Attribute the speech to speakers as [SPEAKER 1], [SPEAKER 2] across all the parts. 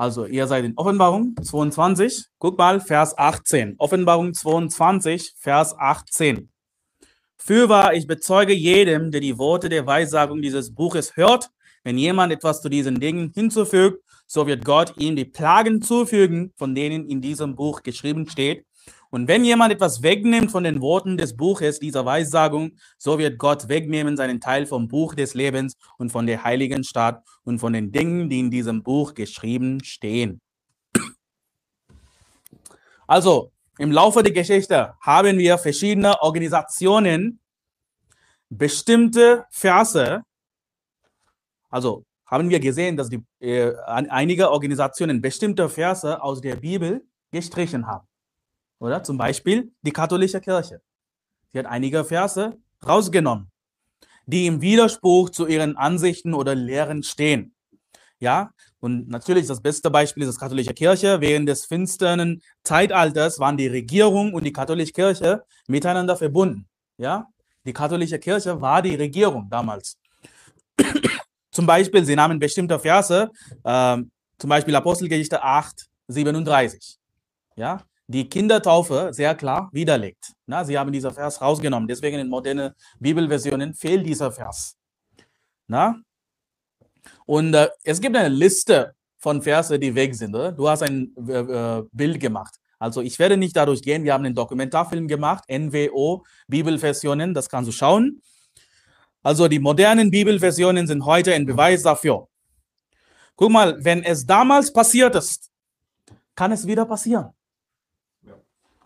[SPEAKER 1] Also, ihr seid in Offenbarung 22. Guck mal, Vers 18. Offenbarung 22, Vers 18. Fürwahr, ich bezeuge jedem, der die Worte der Weissagung dieses Buches hört, wenn jemand etwas zu diesen Dingen hinzufügt, so wird Gott ihm die Plagen zufügen, von denen in diesem Buch geschrieben steht. Und wenn jemand etwas wegnimmt von den Worten des Buches dieser Weissagung, so wird Gott wegnehmen seinen Teil vom Buch des Lebens und von der heiligen Stadt und von den Dingen, die in diesem Buch geschrieben stehen. Also, im Laufe der Geschichte haben wir verschiedene Organisationen bestimmte Verse, also haben wir gesehen, dass die, äh, einige Organisationen bestimmte Verse aus der Bibel gestrichen haben. Oder zum Beispiel die katholische Kirche. Sie hat einige Verse rausgenommen, die im Widerspruch zu ihren Ansichten oder Lehren stehen. Ja, und natürlich das beste Beispiel ist die katholische Kirche. Während des finsteren Zeitalters waren die Regierung und die katholische Kirche miteinander verbunden. Ja, die katholische Kirche war die Regierung damals. zum Beispiel, sie nahmen bestimmte Verse, äh, zum Beispiel Apostelgeschichte 8, 37. Ja, die Kindertaufe sehr klar widerlegt. Na, sie haben diesen Vers rausgenommen. Deswegen in modernen Bibelversionen fehlt dieser Vers. Na? Und äh, es gibt eine Liste von Verse, die weg sind. Oder? Du hast ein äh, äh Bild gemacht. Also ich werde nicht dadurch gehen. Wir haben einen Dokumentarfilm gemacht, NWO Bibelversionen, das kannst du schauen. Also die modernen Bibelversionen sind heute ein Beweis dafür. Guck mal, wenn es damals passiert ist, kann es wieder passieren.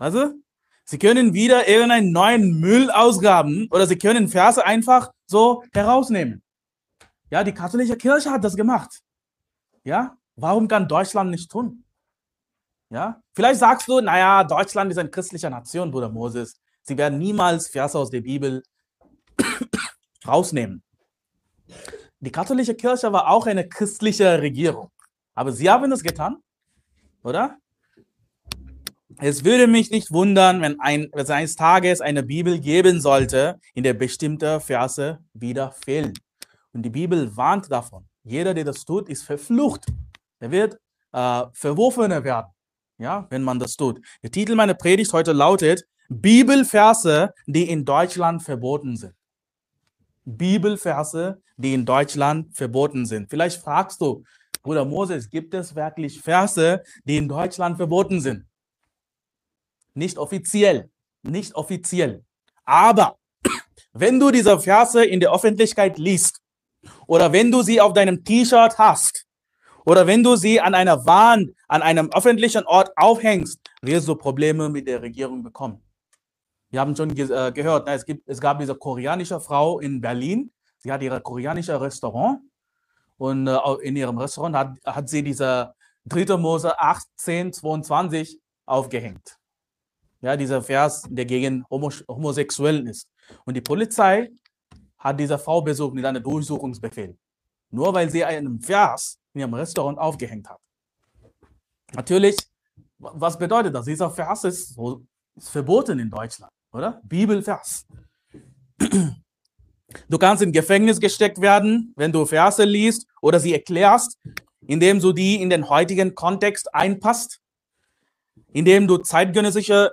[SPEAKER 1] Also, Sie können wieder irgendeinen neuen Müll ausgraben oder Sie können Verse einfach so herausnehmen. Ja, die katholische Kirche hat das gemacht. Ja, warum kann Deutschland nicht tun? Ja, vielleicht sagst du, naja, Deutschland ist eine christliche Nation, Bruder Moses. Sie werden niemals Verse aus der Bibel rausnehmen. Die katholische Kirche war auch eine christliche Regierung. Aber sie haben das getan, oder? Es würde mich nicht wundern, wenn, ein, wenn eines Tages eine Bibel geben sollte, in der bestimmte Verse wieder fehlen. Und die Bibel warnt davon. Jeder, der das tut, ist verflucht. Er wird äh, verworfener werden, ja, wenn man das tut. Der Titel meiner Predigt heute lautet Bibelverse, die in Deutschland verboten sind. Bibelverse, die in Deutschland verboten sind. Vielleicht fragst du, Bruder Moses, gibt es wirklich Verse, die in Deutschland verboten sind? Nicht offiziell. Nicht offiziell. Aber wenn du diese Verse in der Öffentlichkeit liest oder wenn du sie auf deinem T-Shirt hast oder wenn du sie an einer Wand, an einem öffentlichen Ort aufhängst, wirst du Probleme mit der Regierung bekommen. Wir haben schon ge äh, gehört, es, gibt, es gab diese koreanische Frau in Berlin. Sie hat ihr koreanisches Restaurant und äh, in ihrem Restaurant hat, hat sie diese 3. Mose 18, 22 aufgehängt. Ja, dieser Vers, der gegen Homos Homosexuellen ist. Und die Polizei hat diese Frau besucht mit einem Durchsuchungsbefehl. Nur weil sie einen Vers in ihrem Restaurant aufgehängt hat. Natürlich, was bedeutet das? Dieser Vers ist, ist verboten in Deutschland, oder? Bibelvers. Du kannst in Gefängnis gesteckt werden, wenn du Verse liest oder sie erklärst, indem du die in den heutigen Kontext einpasst, indem du zeitgenössische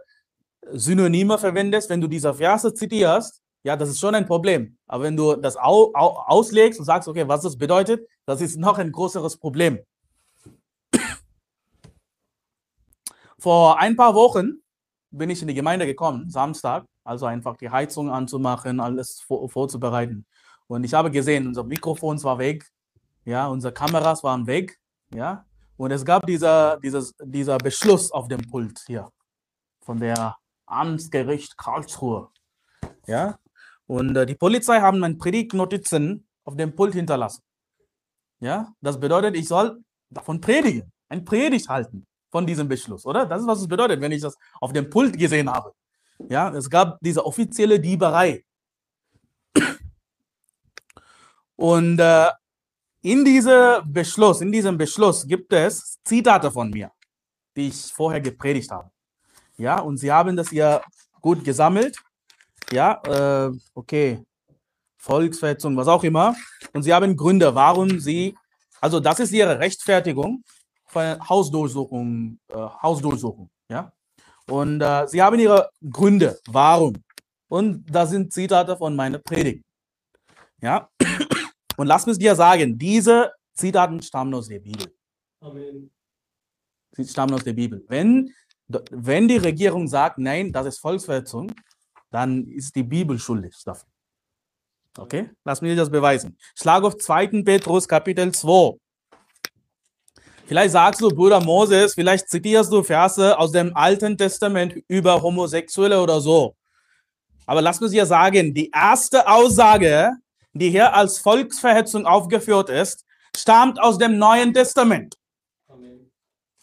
[SPEAKER 1] Synonyme verwendest, wenn du diese Verse zitierst, ja, das ist schon ein Problem. Aber wenn du das au, au, auslegst und sagst, okay, was das bedeutet, das ist noch ein größeres Problem. Vor ein paar Wochen bin ich in die Gemeinde gekommen, Samstag, also einfach die Heizung anzumachen, alles vor, vorzubereiten. Und ich habe gesehen, unser Mikrofon war weg, ja, unsere Kameras waren weg, ja, und es gab dieser, dieses, dieser Beschluss auf dem Pult hier von der Amtsgericht Karlsruhe. Ja? Und äh, die Polizei haben meine Predigtnotizen auf dem Pult hinterlassen. Ja? Das bedeutet, ich soll davon predigen, ein Predigt halten von diesem Beschluss, oder? Das ist, was es bedeutet, wenn ich das auf dem Pult gesehen habe. Ja, es gab diese offizielle Dieberei. Und äh, in, diese Beschluss, in diesem Beschluss gibt es Zitate von mir, die ich vorher gepredigt habe. Ja, und sie haben das ja gut gesammelt. Ja, äh, okay. Volksverhetzung, was auch immer. Und sie haben Gründe, warum sie, also das ist ihre Rechtfertigung für eine Hausdurchsuchung, äh, Hausdurchsuchung, ja. Und äh, sie haben ihre Gründe, warum. Und das sind Zitate von meiner Predigt. Ja. Und lass mich dir sagen, diese Zitaten stammen aus der Bibel. Amen. Sie stammen aus der Bibel. Wenn, wenn die Regierung sagt, nein, das ist Volksverhetzung, dann ist die Bibel schuldig dafür. Okay? Lass mich das beweisen. Schlag auf 2. Petrus Kapitel 2. Vielleicht sagst du, Bruder Moses, vielleicht zitierst du Verse aus dem Alten Testament über Homosexuelle oder so. Aber lass mich dir sagen, die erste Aussage, die hier als Volksverhetzung aufgeführt ist, stammt aus dem Neuen Testament.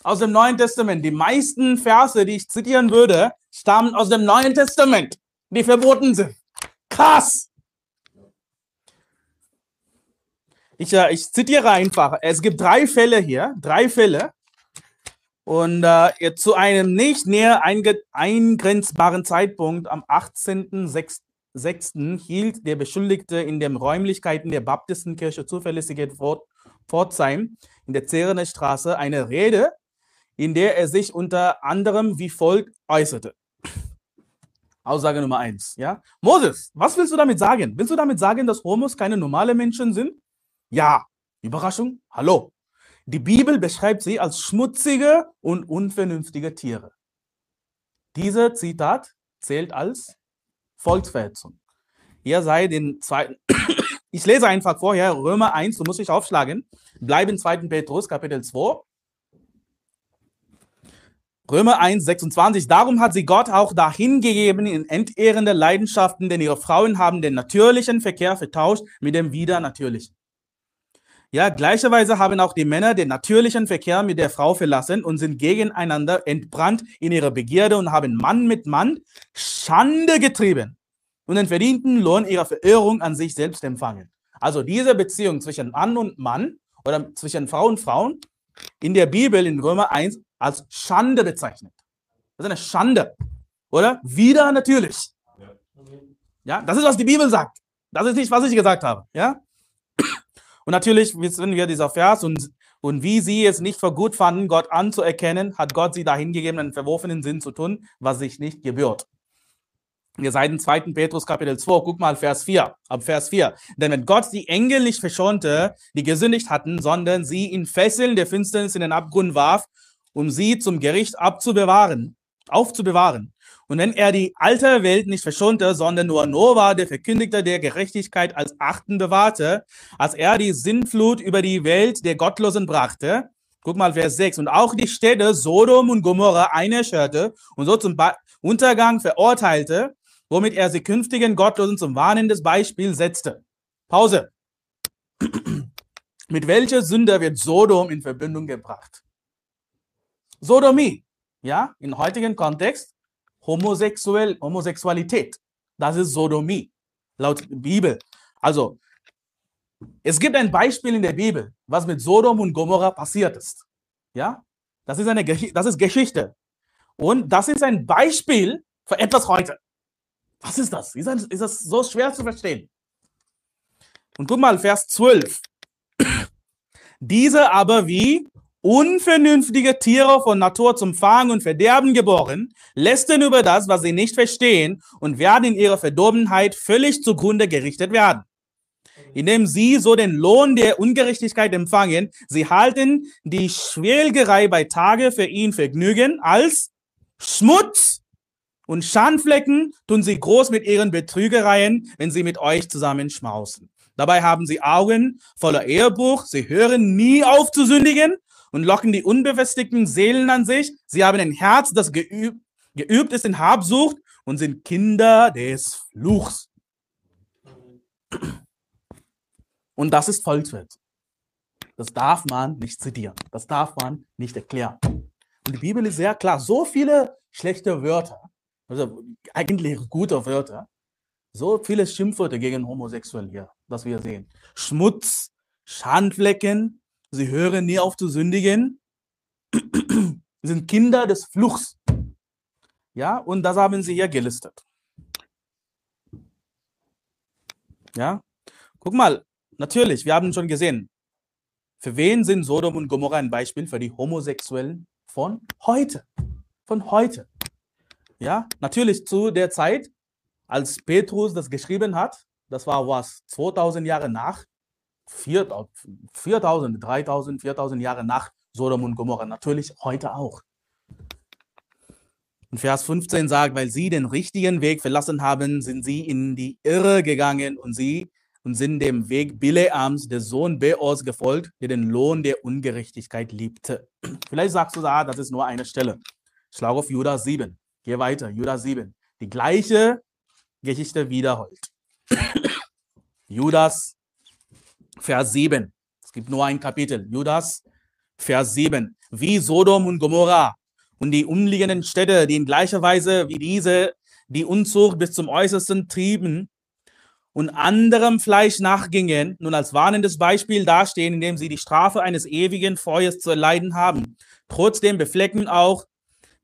[SPEAKER 1] Aus dem Neuen Testament. Die meisten Verse, die ich zitieren würde, stammen aus dem Neuen Testament, die verboten sind. Krass! Ich, äh, ich zitiere einfach. Es gibt drei Fälle hier, drei Fälle. Und äh, zu einem nicht näher eingrenzbaren Zeitpunkt am 18.06. hielt der Beschuldigte in den Räumlichkeiten der Baptistenkirche Zuverlässigkeit Fort, Pforzheim in der Zerener Straße eine Rede, in der er sich unter anderem wie folgt äußerte. Aussage Nummer eins. Ja? Moses, was willst du damit sagen? Willst du damit sagen, dass Homos keine normale Menschen sind? Ja, Überraschung, hallo. Die Bibel beschreibt sie als schmutzige und unvernünftige Tiere. Dieser Zitat zählt als Volksverhetzung. Ihr seid den zweiten. Ich lese einfach vorher Römer 1, du musst dich aufschlagen. Bleib in 2. Petrus, Kapitel 2. Römer 1, 26. Darum hat sie Gott auch dahin gegeben in entehrende Leidenschaften, denn ihre Frauen haben den natürlichen Verkehr vertauscht mit dem widernatürlichen. Ja, gleicherweise haben auch die Männer den natürlichen Verkehr mit der Frau verlassen und sind gegeneinander entbrannt in ihrer Begierde und haben Mann mit Mann Schande getrieben und den verdienten Lohn ihrer Verirrung an sich selbst empfangen. Also diese Beziehung zwischen Mann und Mann oder zwischen Frau und Frauen in der Bibel in Römer 1 als Schande bezeichnet. Das ist eine Schande, oder? Wieder natürlich. Ja, das ist, was die Bibel sagt. Das ist nicht, was ich gesagt habe. Ja? Und natürlich wissen wir dieser Vers und, und wie sie es nicht für gut fanden, Gott anzuerkennen, hat Gott sie dahin gegeben, einen verworfenen Sinn zu tun, was sich nicht gebührt. Wir seid in 2. Petrus Kapitel 2, guck mal Vers 4, ab Vers 4. Denn wenn Gott die Engel nicht verschonte, die gesündigt hatten, sondern sie in Fesseln der Finsternis in den Abgrund warf, um sie zum Gericht abzubewahren, aufzubewahren, und wenn er die alte Welt nicht verschonte, sondern nur Noah, der Verkündigte der Gerechtigkeit, als Achten bewahrte, als er die Sinnflut über die Welt der Gottlosen brachte, guck mal Vers 6, und auch die Städte Sodom und Gomorra einscherte und so zum Untergang verurteilte, womit er sie künftigen Gottlosen zum warnendes Beispiel setzte. Pause. Mit welcher Sünde wird Sodom in Verbindung gebracht? Sodomie, ja, im heutigen Kontext Homosexuell, Homosexualität. Das ist Sodomie, laut Bibel. Also, es gibt ein Beispiel in der Bibel, was mit Sodom und Gomorra passiert ist. Ja, das ist eine das ist Geschichte. Und das ist ein Beispiel für etwas heute. Was ist das? Ist das, ist das so schwer zu verstehen? Und guck mal, Vers 12. Diese aber wie unvernünftige Tiere von Natur zum Fang und Verderben geboren, lästern über das, was sie nicht verstehen und werden in ihrer Verdorbenheit völlig zugrunde gerichtet werden. Indem sie so den Lohn der Ungerechtigkeit empfangen, sie halten die Schwelgerei bei Tage für ihn Vergnügen als Schmutz und Schandflecken tun sie groß mit ihren Betrügereien, wenn sie mit euch zusammen schmausen. Dabei haben sie Augen voller Ehrbruch, sie hören nie auf zu sündigen und locken die unbefestigten Seelen an sich. Sie haben ein Herz, das geübt, geübt ist in Habsucht und sind Kinder des Fluchs. Und das ist Volkswirt. Das darf man nicht zitieren. Das darf man nicht erklären. Und die Bibel ist sehr klar. So viele schlechte Wörter, also eigentlich gute Wörter, so viele Schimpfwörter gegen Homosexuelle hier, was wir sehen. Schmutz, Schandflecken, Sie hören nie auf zu sündigen. Sind Kinder des Fluchs. Ja, und das haben sie hier gelistet. Ja, guck mal, natürlich, wir haben schon gesehen, Für wen sind Sodom und Gomorra ein Beispiel? Für die Homosexuellen von heute. Von heute. Ja, natürlich zu der Zeit, als Petrus das geschrieben hat, das war was, 2000 Jahre nach, 4000, 3000, 4000 Jahre nach Sodom und Gomorra. Natürlich heute auch. Und Vers 15 sagt, weil sie den richtigen Weg verlassen haben, sind sie in die Irre gegangen und sie und sind dem Weg Bileams, der Sohn Beors, gefolgt, der den Lohn der Ungerechtigkeit liebte. Vielleicht sagst du, ah, das ist nur eine Stelle. Schlag auf Judas 7. Geh weiter, Judas 7. Die gleiche Geschichte wiederholt. Judas, Vers 7. Es gibt nur ein Kapitel. Judas, Vers 7. Wie Sodom und Gomorra und die umliegenden Städte, die in gleicher Weise wie diese die Unzucht bis zum Äußersten trieben und anderem Fleisch nachgingen, nun als warnendes Beispiel dastehen, indem sie die Strafe eines ewigen Feuers zu erleiden haben. Trotzdem beflecken auch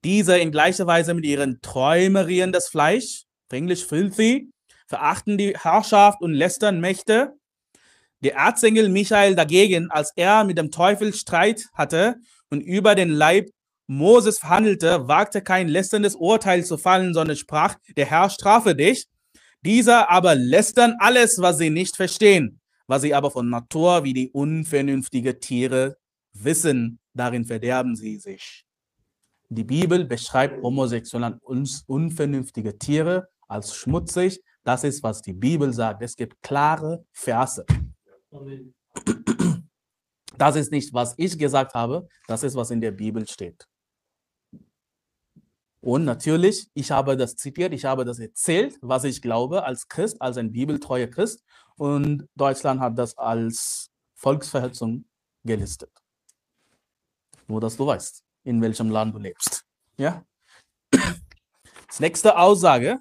[SPEAKER 1] diese in gleicher Weise mit ihren Träumerien das Fleisch, englisch filthy, verachten die Herrschaft und lästern Mächte. Der Erzengel Michael dagegen, als er mit dem Teufel Streit hatte und über den Leib Moses verhandelte, wagte kein lästerndes Urteil zu fallen, sondern sprach, der Herr strafe dich. Dieser aber lästern alles, was sie nicht verstehen, was sie aber von Natur wie die unvernünftige Tiere wissen, darin verderben sie sich. Die Bibel beschreibt Homosexuelle als unvernünftige Tiere als schmutzig. Das ist, was die Bibel sagt. Es gibt klare Verse. Das ist nicht, was ich gesagt habe, das ist, was in der Bibel steht. Und natürlich, ich habe das zitiert, ich habe das erzählt, was ich glaube als Christ, als ein bibeltreuer Christ. Und Deutschland hat das als Volksverhetzung gelistet. Nur, dass du weißt, in welchem Land du lebst. Ja? Nächste Aussage,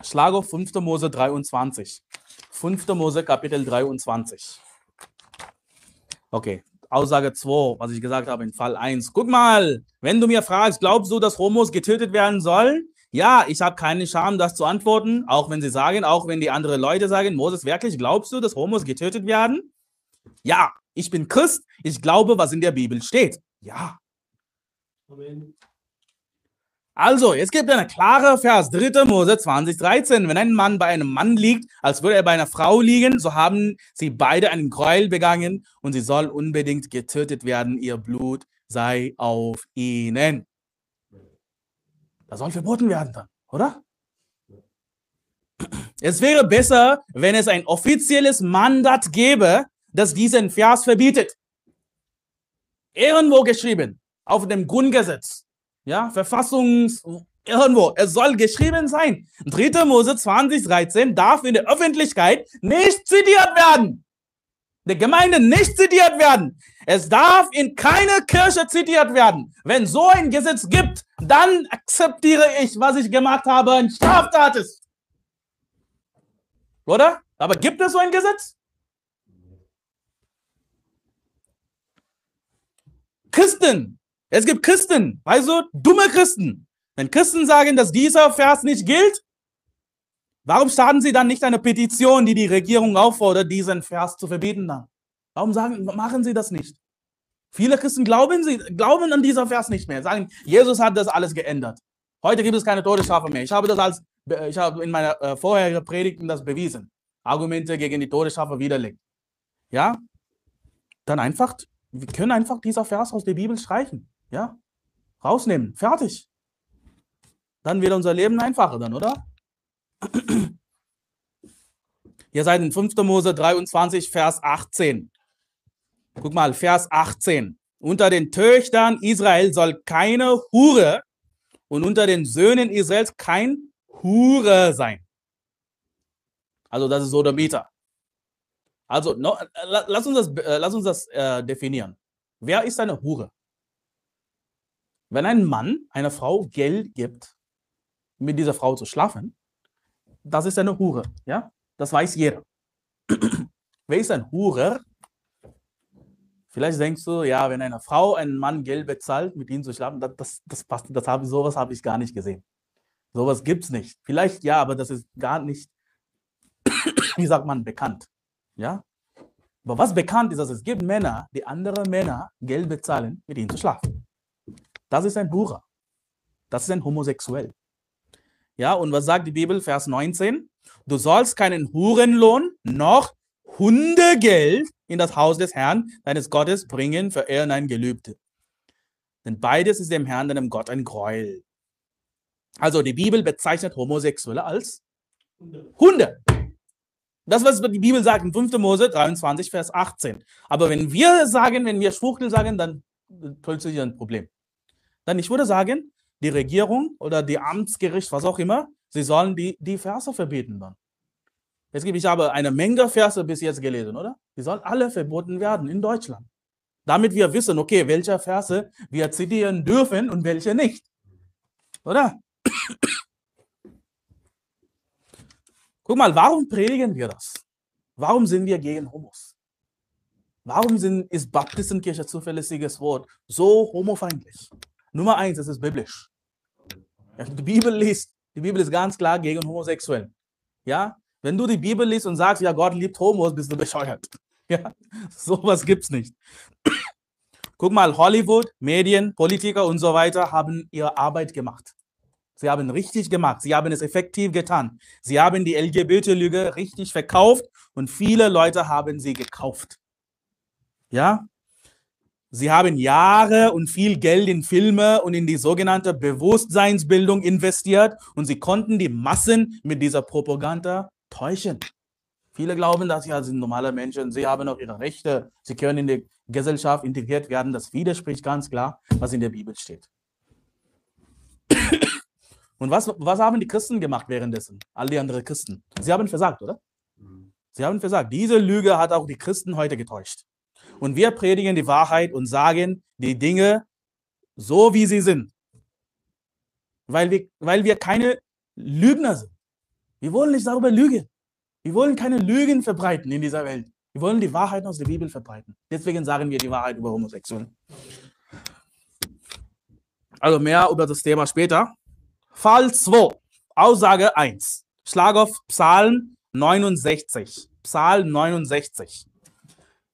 [SPEAKER 1] Schlage 5. Mose 23. 5. Mose Kapitel 23. Okay, Aussage 2, was ich gesagt habe in Fall 1. Guck mal, wenn du mir fragst, glaubst du, dass Homos getötet werden sollen? Ja, ich habe keine Scham, das zu antworten, auch wenn sie sagen, auch wenn die anderen Leute sagen, Moses, wirklich glaubst du, dass Homos getötet werden? Ja, ich bin Christ, ich glaube, was in der Bibel steht. Ja. Amen. Also, es gibt eine klare Vers, 3. Mose 20, 13. Wenn ein Mann bei einem Mann liegt, als würde er bei einer Frau liegen, so haben sie beide einen Gräuel begangen und sie soll unbedingt getötet werden. Ihr Blut sei auf ihnen. Das soll verboten werden dann, oder? Es wäre besser, wenn es ein offizielles Mandat gäbe, das diesen Vers verbietet. Irgendwo geschrieben, auf dem Grundgesetz ja, Verfassungs, irgendwo. Es soll geschrieben sein. 3. Mose 20, 13 darf in der Öffentlichkeit nicht zitiert werden. Der Gemeinde nicht zitiert werden. Es darf in keiner Kirche zitiert werden. Wenn so ein Gesetz gibt, dann akzeptiere ich, was ich gemacht habe, ein Straftat ist. Oder? Aber gibt es so ein Gesetz? Christen es gibt Christen, also dumme Christen. Wenn Christen sagen, dass dieser Vers nicht gilt, warum starten sie dann nicht eine Petition, die die Regierung auffordert, diesen Vers zu verbieten dann? Warum sagen, machen sie das nicht? Viele Christen glauben, sie, glauben an dieser Vers nicht mehr, sagen, Jesus hat das alles geändert. Heute gibt es keine Todesstrafe mehr. Ich habe das als, ich habe in meiner äh, vorherigen Predigten das bewiesen. Argumente gegen die Todesstrafe widerlegt. Ja? Dann einfach, wir können einfach dieser Vers aus der Bibel streichen. Ja? Rausnehmen. Fertig. Dann wird unser Leben einfacher dann, oder? Ihr seid in 5. Mose 23, Vers 18. Guck mal, Vers 18. Unter den Töchtern Israel soll keine Hure und unter den Söhnen Israels kein Hure sein. Also das ist Sodomiter. Also no, lass uns das, äh, lass uns das äh, definieren. Wer ist eine Hure? Wenn ein Mann einer Frau Geld gibt, mit dieser Frau zu schlafen, das ist eine Hure. Ja? Das weiß jeder. Wer ist ein Hurer? Vielleicht denkst du, ja, wenn eine Frau einen Mann Geld bezahlt, mit ihm zu schlafen, das, das, das passt, das habe, sowas habe ich gar nicht gesehen. Sowas gibt es nicht. Vielleicht ja, aber das ist gar nicht, wie sagt man, bekannt. Ja? Aber was bekannt ist, dass es gibt Männer, die andere Männer Geld bezahlen, mit ihnen zu schlafen. Das ist ein Hura. Das ist ein Homosexuell. Ja, und was sagt die Bibel, Vers 19? Du sollst keinen Hurenlohn noch Hundegeld in das Haus des Herrn, deines Gottes, bringen für er ein Gelübde. Denn beides ist dem Herrn, deinem Gott, ein Gräuel. Also die Bibel bezeichnet Homosexuelle als Hunde. Das, was die Bibel sagt in 5. Mose 23, Vers 18. Aber wenn wir sagen, wenn wir Schwuchtel sagen, dann plötzlich ein Problem. Dann ich würde sagen, die Regierung oder die Amtsgericht, was auch immer, sie sollen die, die Verse verbieten dann. Es gibt, ich habe eine Menge Verse bis jetzt gelesen, oder? Die sollen alle verboten werden in Deutschland. Damit wir wissen, okay, welche Verse wir zitieren dürfen und welche nicht. Oder? Guck mal, warum predigen wir das? Warum sind wir gegen Homos? Warum sind, ist Baptistenkirche zuverlässiges Wort so homofeindlich? Nummer eins, es ist biblisch. Die Bibel liest, die Bibel ist ganz klar gegen Homosexuelle. Ja, wenn du die Bibel liest und sagst, ja, Gott liebt Homos, bist du bescheuert. Ja, sowas gibt's nicht. Guck mal, Hollywood, Medien, Politiker und so weiter haben ihre Arbeit gemacht. Sie haben richtig gemacht. Sie haben es effektiv getan. Sie haben die LGBT-Lüge richtig verkauft und viele Leute haben sie gekauft. Ja? Sie haben Jahre und viel Geld in Filme und in die sogenannte Bewusstseinsbildung investiert und sie konnten die Massen mit dieser Propaganda täuschen. Viele glauben, dass sie als normale Menschen, sie haben auch ihre Rechte, sie können in die Gesellschaft integriert werden. Das widerspricht ganz klar, was in der Bibel steht. Und was, was haben die Christen gemacht währenddessen? All die anderen Christen. Sie haben versagt, oder? Sie haben versagt. Diese Lüge hat auch die Christen heute getäuscht. Und wir predigen die Wahrheit und sagen die Dinge so, wie sie sind. Weil wir, weil wir keine Lügner sind. Wir wollen nicht darüber lügen. Wir wollen keine Lügen verbreiten in dieser Welt. Wir wollen die Wahrheit aus der Bibel verbreiten. Deswegen sagen wir die Wahrheit über Homosexuellen. Also mehr über das Thema später. Fall 2, Aussage 1. Schlag auf Psalm 69. Psalm 69.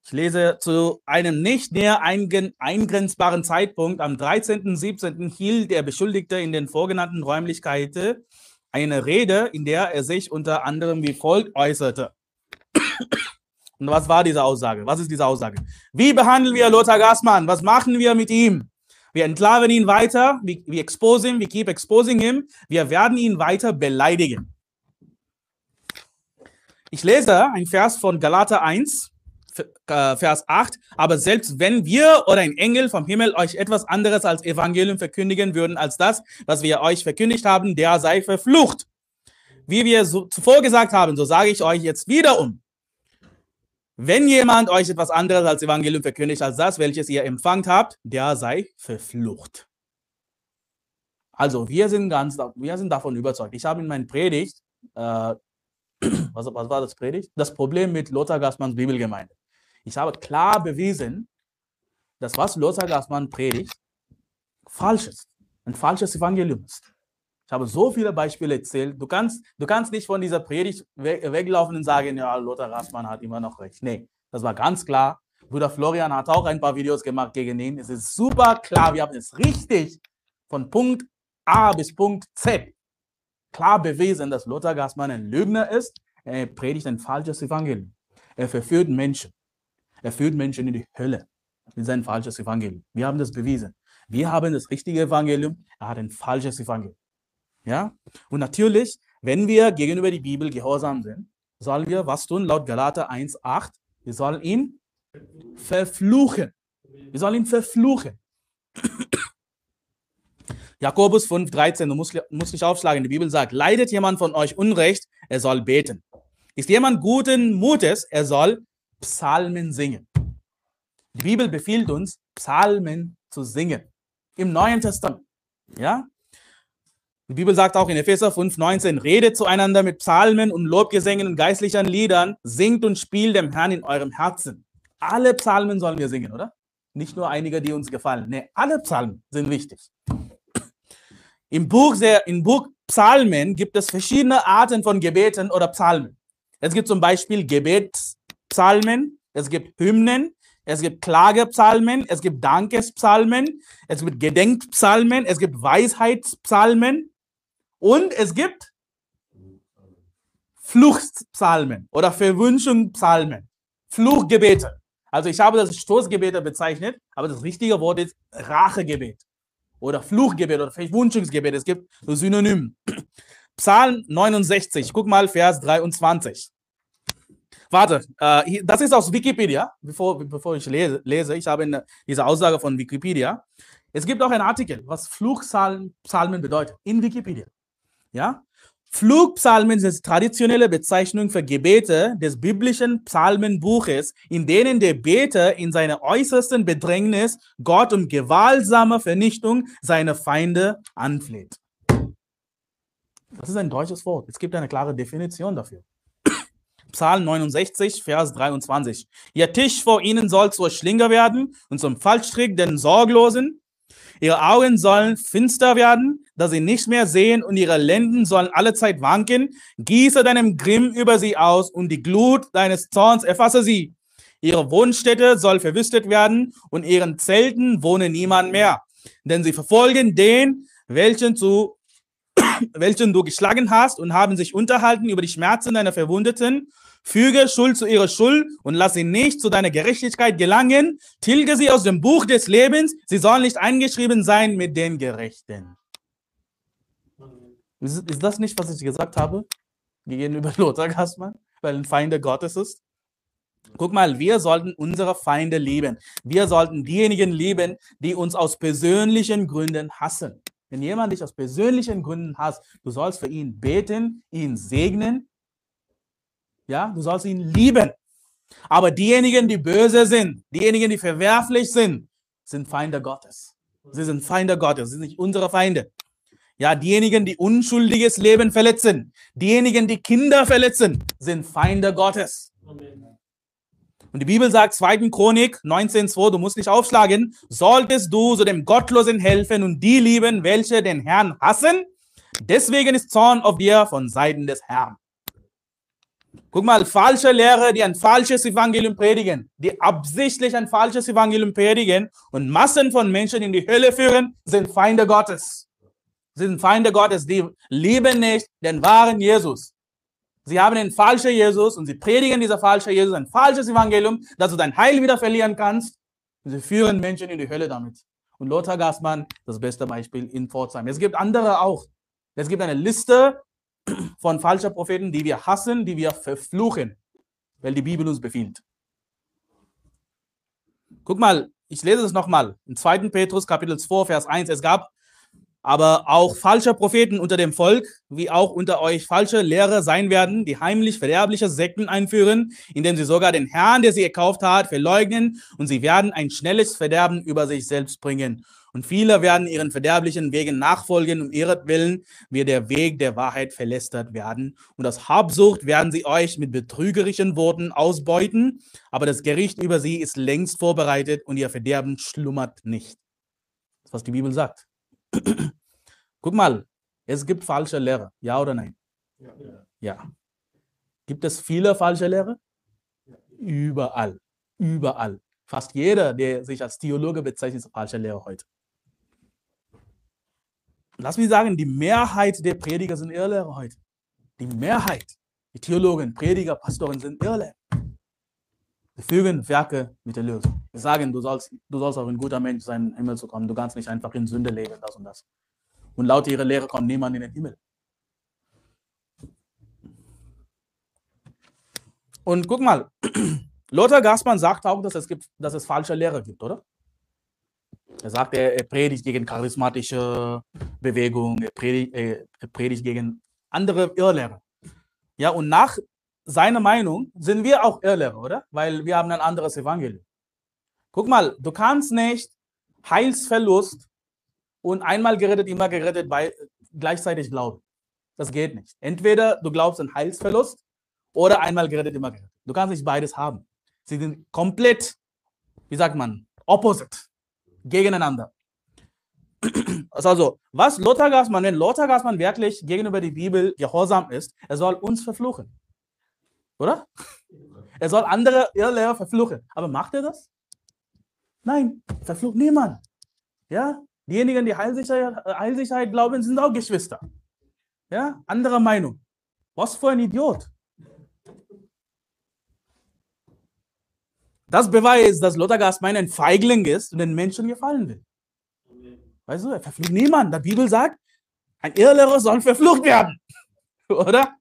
[SPEAKER 1] Ich lese zu einem nicht näher eingrenzbaren Zeitpunkt am 13.17. hielt der Beschuldigte in den vorgenannten Räumlichkeiten eine Rede, in der er sich unter anderem wie folgt äußerte. Und was war diese Aussage? Was ist diese Aussage? Wie behandeln wir Lothar Gassmann? Was machen wir mit ihm? Wir entlarven ihn weiter, wir, wir expose him, we keep exposing him. Wir werden ihn weiter beleidigen. Ich lese ein Vers von Galater 1, äh, Vers 8. Aber selbst wenn wir oder ein Engel vom Himmel euch etwas anderes als Evangelium verkündigen würden als das, was wir euch verkündigt haben, der sei verflucht. Wie wir so zuvor gesagt haben, so sage ich euch jetzt wiederum. Wenn jemand euch etwas anderes als Evangelium verkündigt als das, welches ihr empfangt habt, der sei verflucht. Also wir sind ganz, wir sind davon überzeugt. Ich habe in meiner Predigt, äh, was, was, war das Predigt? Das Problem mit Lothar Gassmanns Bibelgemeinde. Ich habe klar bewiesen, dass was Lothar Gassmann predigt, falsch ist. Ein falsches Evangelium ist. Ich habe so viele Beispiele erzählt. Du kannst, du kannst nicht von dieser Predigt weglaufen und sagen, ja, Lothar Gassmann hat immer noch recht. Nee, das war ganz klar. Bruder Florian hat auch ein paar Videos gemacht gegen ihn. Es ist super klar. Wir haben es richtig von Punkt A bis Punkt Z klar bewiesen, dass Lothar Gassmann ein Lügner ist. Er predigt ein falsches Evangelium. Er verführt Menschen. Er führt Menschen in die Hölle mit seinem falsches Evangelium. Wir haben das bewiesen. Wir haben das richtige Evangelium, er hat ein falsches Evangelium. Ja? Und natürlich, wenn wir gegenüber die Bibel gehorsam sind, sollen wir was tun? Laut Galater 1,8, wir sollen ihn verfluchen. Wir sollen ihn verfluchen. Jakobus 5,13, du musst, musst nicht aufschlagen, die Bibel sagt, leidet jemand von euch Unrecht, er soll beten. Ist jemand guten Mutes, er soll Psalmen singen. Die Bibel befiehlt uns, Psalmen zu singen. Im Neuen Testament. Ja? Die Bibel sagt auch in Epheser 5,19, redet zueinander mit Psalmen und Lobgesängen und geistlichen Liedern, singt und spielt dem Herrn in eurem Herzen. Alle Psalmen sollen wir singen, oder? Nicht nur einige, die uns gefallen. Nee, alle Psalmen sind wichtig. Im Buch, der, Im Buch Psalmen gibt es verschiedene Arten von Gebeten oder Psalmen. Es gibt zum Beispiel Gebets, Psalmen, es gibt Hymnen, es gibt Klagepsalmen, es gibt Dankespsalmen, es gibt Gedenkpsalmen, es gibt Weisheitspsalmen und es gibt Fluchtpsalmen oder Verwünschungspsalmen, Fluchgebete. Also ich habe das Stoßgebete bezeichnet, aber das richtige Wort ist Rachegebet oder Fluchgebet oder Verwünschungsgebet. Es gibt so Synonym. Psalm 69, guck mal, Vers 23. Warte, äh, das ist aus Wikipedia, bevor, bevor ich lese, lese. Ich habe eine, diese Aussage von Wikipedia. Es gibt auch einen Artikel, was Fluchpsalmen bedeutet, in Wikipedia. Ja? Flugpsalmen sind traditionelle Bezeichnung für Gebete des biblischen Psalmenbuches, in denen der Beter in seiner äußersten Bedrängnis Gott um gewaltsame Vernichtung seiner Feinde anfleht. Das ist ein deutsches Wort. Es gibt eine klare Definition dafür. Psalm 69, Vers 23. Ihr Tisch vor ihnen soll zur Schlinge werden und zum Fallstrick den Sorglosen. Ihre Augen sollen finster werden, dass sie nicht mehr sehen und ihre Lenden sollen allezeit wanken. Gieße deinem Grimm über sie aus und die Glut deines Zorns erfasse sie. Ihre Wohnstätte soll verwüstet werden und ihren Zelten wohne niemand mehr. Denn sie verfolgen den, welchen zu welchen du geschlagen hast und haben sich unterhalten über die Schmerzen deiner Verwundeten. Füge Schuld zu ihrer Schuld und lass sie nicht zu deiner Gerechtigkeit gelangen. Tilge sie aus dem Buch des Lebens. Sie sollen nicht eingeschrieben sein mit den Gerechten. Ist, ist das nicht, was ich gesagt habe? Gegenüber Lothar Gassmann, weil ein Feinde Gottes ist? Guck mal, wir sollten unsere Feinde lieben. Wir sollten diejenigen lieben, die uns aus persönlichen Gründen hassen. Wenn jemand dich aus persönlichen Gründen hasst, du sollst für ihn beten, ihn segnen. Ja, du sollst ihn lieben. Aber diejenigen, die böse sind, diejenigen, die verwerflich sind, sind Feinde Gottes. Sie sind Feinde Gottes, sie sind nicht unsere Feinde. Ja, diejenigen, die unschuldiges Leben verletzen, diejenigen, die Kinder verletzen, sind Feinde Gottes. Und die Bibel sagt, 2. Chronik 19,2, du musst nicht aufschlagen, solltest du so dem Gottlosen helfen und die lieben, welche den Herrn hassen. Deswegen ist Zorn auf dir von Seiten des Herrn. Guck mal, falsche Lehrer, die ein falsches Evangelium predigen, die absichtlich ein falsches Evangelium predigen und Massen von Menschen in die Hölle führen, sind Feinde Gottes. Sie sind Feinde Gottes, die lieben nicht den wahren Jesus. Sie haben den falschen Jesus und sie predigen dieser falsche Jesus, ein falsches Evangelium, dass du dein Heil wieder verlieren kannst. Und sie führen Menschen in die Hölle damit. Und Lothar Gassmann, das beste Beispiel in Pforzheim. Es gibt andere auch. Es gibt eine Liste von falschen Propheten, die wir hassen, die wir verfluchen, weil die Bibel uns befiehlt. Guck mal, ich lese es nochmal. In 2. Petrus Kapitel 2, Vers 1. Es gab aber auch falsche Propheten unter dem Volk, wie auch unter euch falsche Lehrer sein werden, die heimlich verderbliche Sekten einführen, indem sie sogar den Herrn, der sie gekauft hat, verleugnen und sie werden ein schnelles Verderben über sich selbst bringen. Und viele werden ihren verderblichen Wegen nachfolgen, um ihretwillen wird der Weg der Wahrheit verlästert werden. Und aus Habsucht werden sie euch mit betrügerischen Worten ausbeuten, aber das Gericht über sie ist längst vorbereitet und ihr Verderben schlummert nicht. Das ist, was die Bibel sagt. Guck mal, es gibt falsche Lehrer, ja oder nein? Ja. ja. Gibt es viele falsche Lehrer? Ja. Überall, überall. Fast jeder, der sich als Theologe bezeichnet, ist falscher Lehrer heute. Lass mich sagen, die Mehrheit der Prediger sind Irrlehrer heute. Die Mehrheit. Die Theologen, Prediger, Pastoren sind Irrlehrer. Sie fügen Werke mit der Lösung. Sie sagen, du sollst, du sollst auch ein guter Mensch sein, in den Himmel zu kommen. Du kannst nicht einfach in Sünde leben, das und das. Und laut ihrer Lehre kommt niemand in den Himmel. Und guck mal, Lothar Gassmann sagt auch, dass es, gibt, dass es falsche Lehre gibt, oder? Er sagt, er, er predigt gegen charismatische Bewegungen, er predigt, er predigt gegen andere Irrlehrer. Ja, und nach seiner Meinung sind wir auch Irrlehrer, oder? Weil wir haben ein anderes Evangelium. Guck mal, du kannst nicht Heilsverlust und einmal gerettet, immer gerettet bei, gleichzeitig glauben. Das geht nicht. Entweder du glaubst an Heilsverlust oder einmal gerettet, immer gerettet. Du kannst nicht beides haben. Sie sind komplett, wie sagt man, opposite, gegeneinander. Also, was Lothar Gassmann, wenn Lothar Gassmann wirklich gegenüber der Bibel gehorsam ist, er soll uns verfluchen. Oder? Er soll andere Irrlehrer verfluchen. Aber macht er das? Nein, verflucht niemand. Ja? Diejenigen, die Heilsicherheit, Heilsicherheit glauben, sind auch Geschwister. Ja? Andere Meinung. Was für ein Idiot. Das beweist, dass Lothar Gasmein ein Feigling ist und den Menschen gefallen will. Weißt du, er verflucht niemand. Die Bibel sagt, ein Irrlehrer soll verflucht werden. Oder?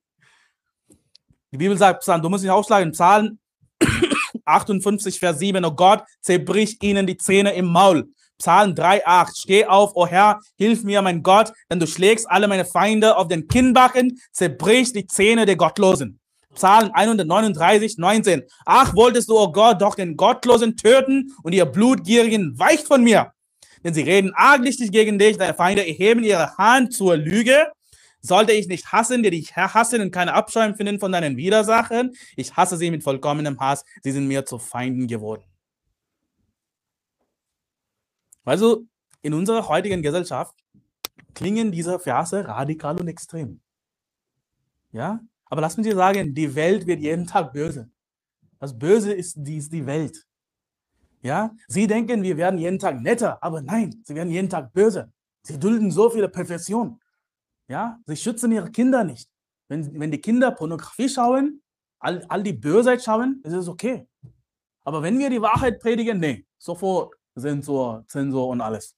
[SPEAKER 1] Die Bibel sagt, Psalm, du musst nicht aufschlagen, Psalm 58, Vers 7, oh Gott, zerbrich ihnen die Zähne im Maul. Psalm 3,8. Steh auf, o oh Herr, hilf mir, mein Gott, denn du schlägst alle meine Feinde auf den Kinnbacken, zerbrichst die Zähne der Gottlosen. Psalm 139, 19. Ach, wolltest du, o oh Gott, doch den Gottlosen töten und ihr Blutgierigen weicht von mir. Denn sie reden arglichtig gegen dich, deine Feinde erheben ihre Hand zur Lüge. Sollte ich nicht hassen, die dich hassen und keine Abscheu finden von deinen Widersachern? Ich hasse sie mit vollkommenem Hass. Sie sind mir zu Feinden geworden. Also in unserer heutigen Gesellschaft klingen diese Verse radikal und extrem. Ja, aber lass mich dir sagen, die Welt wird jeden Tag böse. Das Böse ist die, ist die Welt. Ja, sie denken, wir werden jeden Tag netter, aber nein, sie werden jeden Tag böse. Sie dulden so viele Perfektion. Ja, sie schützen ihre Kinder nicht. Wenn, wenn die Kinder Pornografie schauen, all, all die Bösheit schauen, ist es okay. Aber wenn wir die Wahrheit predigen, nee, sofort Sensor, Zensor und alles.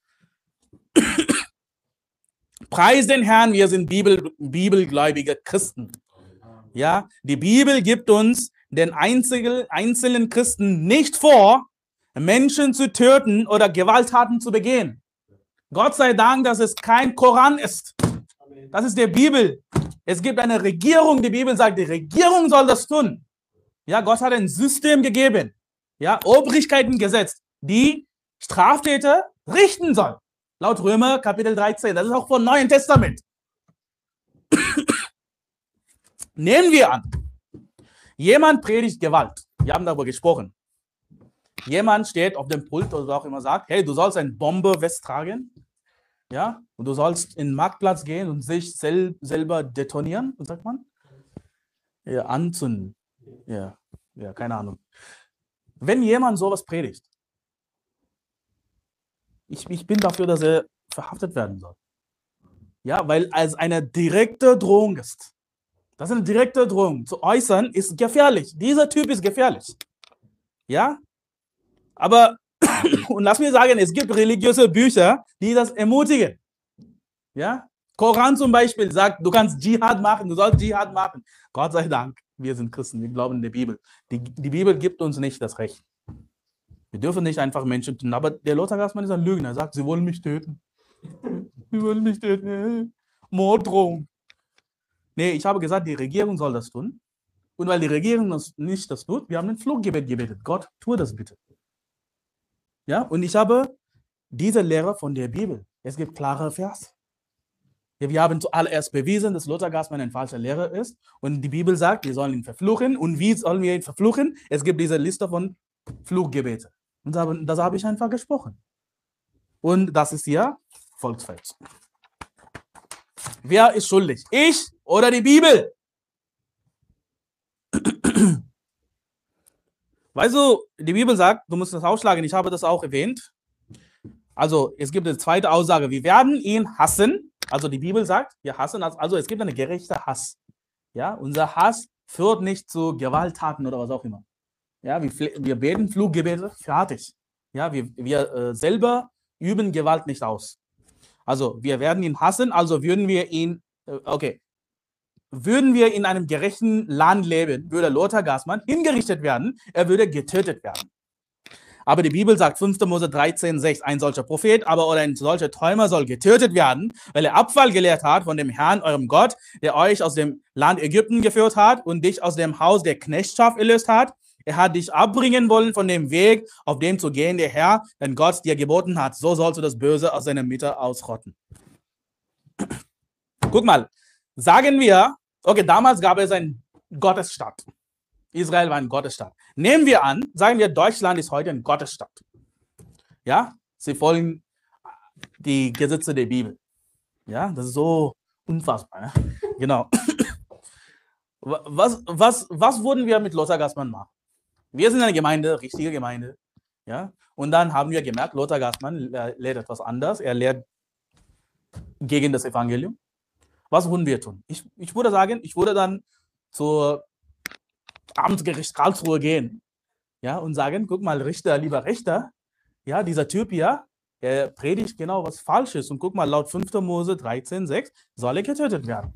[SPEAKER 1] Preis den Herrn, wir sind Bibel, bibelgläubige Christen. Ja, die Bibel gibt uns den einzigen, einzelnen Christen nicht vor, Menschen zu töten oder Gewalttaten zu begehen. Gott sei Dank, dass es kein Koran ist. Das ist der Bibel. Es gibt eine Regierung, die Bibel sagt, die Regierung soll das tun. Ja, Gott hat ein System gegeben. Ja, Obrigkeiten gesetzt, die Straftäter richten soll. Laut Römer Kapitel 13. Das ist auch vom Neuen Testament. Nehmen wir an, jemand predigt Gewalt. Wir haben darüber gesprochen. Jemand steht auf dem Pult oder auch immer sagt, hey, du sollst ein Bombe-West tragen. Ja, und du sollst in den Marktplatz gehen und sich sel selber detonieren, sagt man? Ja, anzünden. Ja, ja, keine Ahnung. Wenn jemand sowas predigt, ich, ich bin dafür, dass er verhaftet werden soll. Ja, weil es eine direkte Drohung ist. Das ist eine direkte Drohung. Zu äußern ist gefährlich. Dieser Typ ist gefährlich. Ja? Aber, und lass mir sagen, es gibt religiöse Bücher, die das ermutigen. Ja? Koran zum Beispiel sagt, du kannst Dschihad machen, du sollst Dschihad machen. Gott sei Dank, wir sind Christen, wir glauben in die Bibel. Die, die Bibel gibt uns nicht das Recht. Wir dürfen nicht einfach Menschen töten. Aber der Lothar Gassmann ist ein Lügner. Er sagt, sie wollen mich töten. Sie wollen mich töten. Morddrohung. Nee, ich habe gesagt, die Regierung soll das tun. Und weil die Regierung das nicht das tut, wir haben ein Fluggebet gebetet. Gott, tue das bitte. Ja, und ich habe diese Lehre von der Bibel. Es gibt klare Vers. Ja, wir haben zuallererst bewiesen, dass Lothar Gassmann ein falscher Lehrer ist. Und die Bibel sagt, wir sollen ihn verfluchen. Und wie sollen wir ihn verfluchen? Es gibt diese Liste von Fluggebeten. Und das habe ich einfach gesprochen. Und das ist hier Volksfest. Wer ist schuldig? Ich oder die Bibel? Weißt du, die Bibel sagt, du musst das ausschlagen, ich habe das auch erwähnt. Also es gibt eine zweite Aussage, wir werden ihn hassen. Also die Bibel sagt, wir hassen, also es gibt einen gerechten Hass. Ja, unser Hass führt nicht zu Gewalttaten oder was auch immer. Ja, wir, wir beten Fluggebete, fertig. Ja, wir, wir äh, selber üben Gewalt nicht aus. Also wir werden ihn hassen, also würden wir ihn, äh, okay, würden wir in einem gerechten Land leben, würde Lothar Gassmann hingerichtet werden, er würde getötet werden. Aber die Bibel sagt 5. Mose 13, 6, ein solcher Prophet, aber oder ein solcher Träumer soll getötet werden, weil er Abfall gelehrt hat von dem Herrn, eurem Gott, der euch aus dem Land Ägypten geführt hat und dich aus dem Haus der Knechtschaft erlöst hat. Er hat dich abbringen wollen von dem Weg, auf dem zu gehen der Herr, den Gott dir geboten hat. So sollst du das Böse aus seiner Mitte ausrotten. Guck mal, sagen wir, okay, damals gab es einen Gottesstaat. Israel war ein Gottesstaat. Nehmen wir an, sagen wir, Deutschland ist heute ein Gottesstaat. Ja, sie folgen die Gesetze der Bibel. Ja, das ist so unfassbar. Ne? Genau. Was, was, was würden wir mit Lothar Gassmann machen? Wir sind eine Gemeinde, richtige Gemeinde. Ja? Und dann haben wir gemerkt, Lothar Gassmann lehrt etwas anders. Er lehrt gegen das Evangelium. Was würden wir tun? Ich, ich würde sagen, ich würde dann zur Amtsgericht Karlsruhe gehen ja, und sagen, guck mal, Richter, lieber Richter, ja, dieser Typ hier, er predigt genau was Falsches und guck mal, laut 5. Mose 13, 6 soll er getötet werden.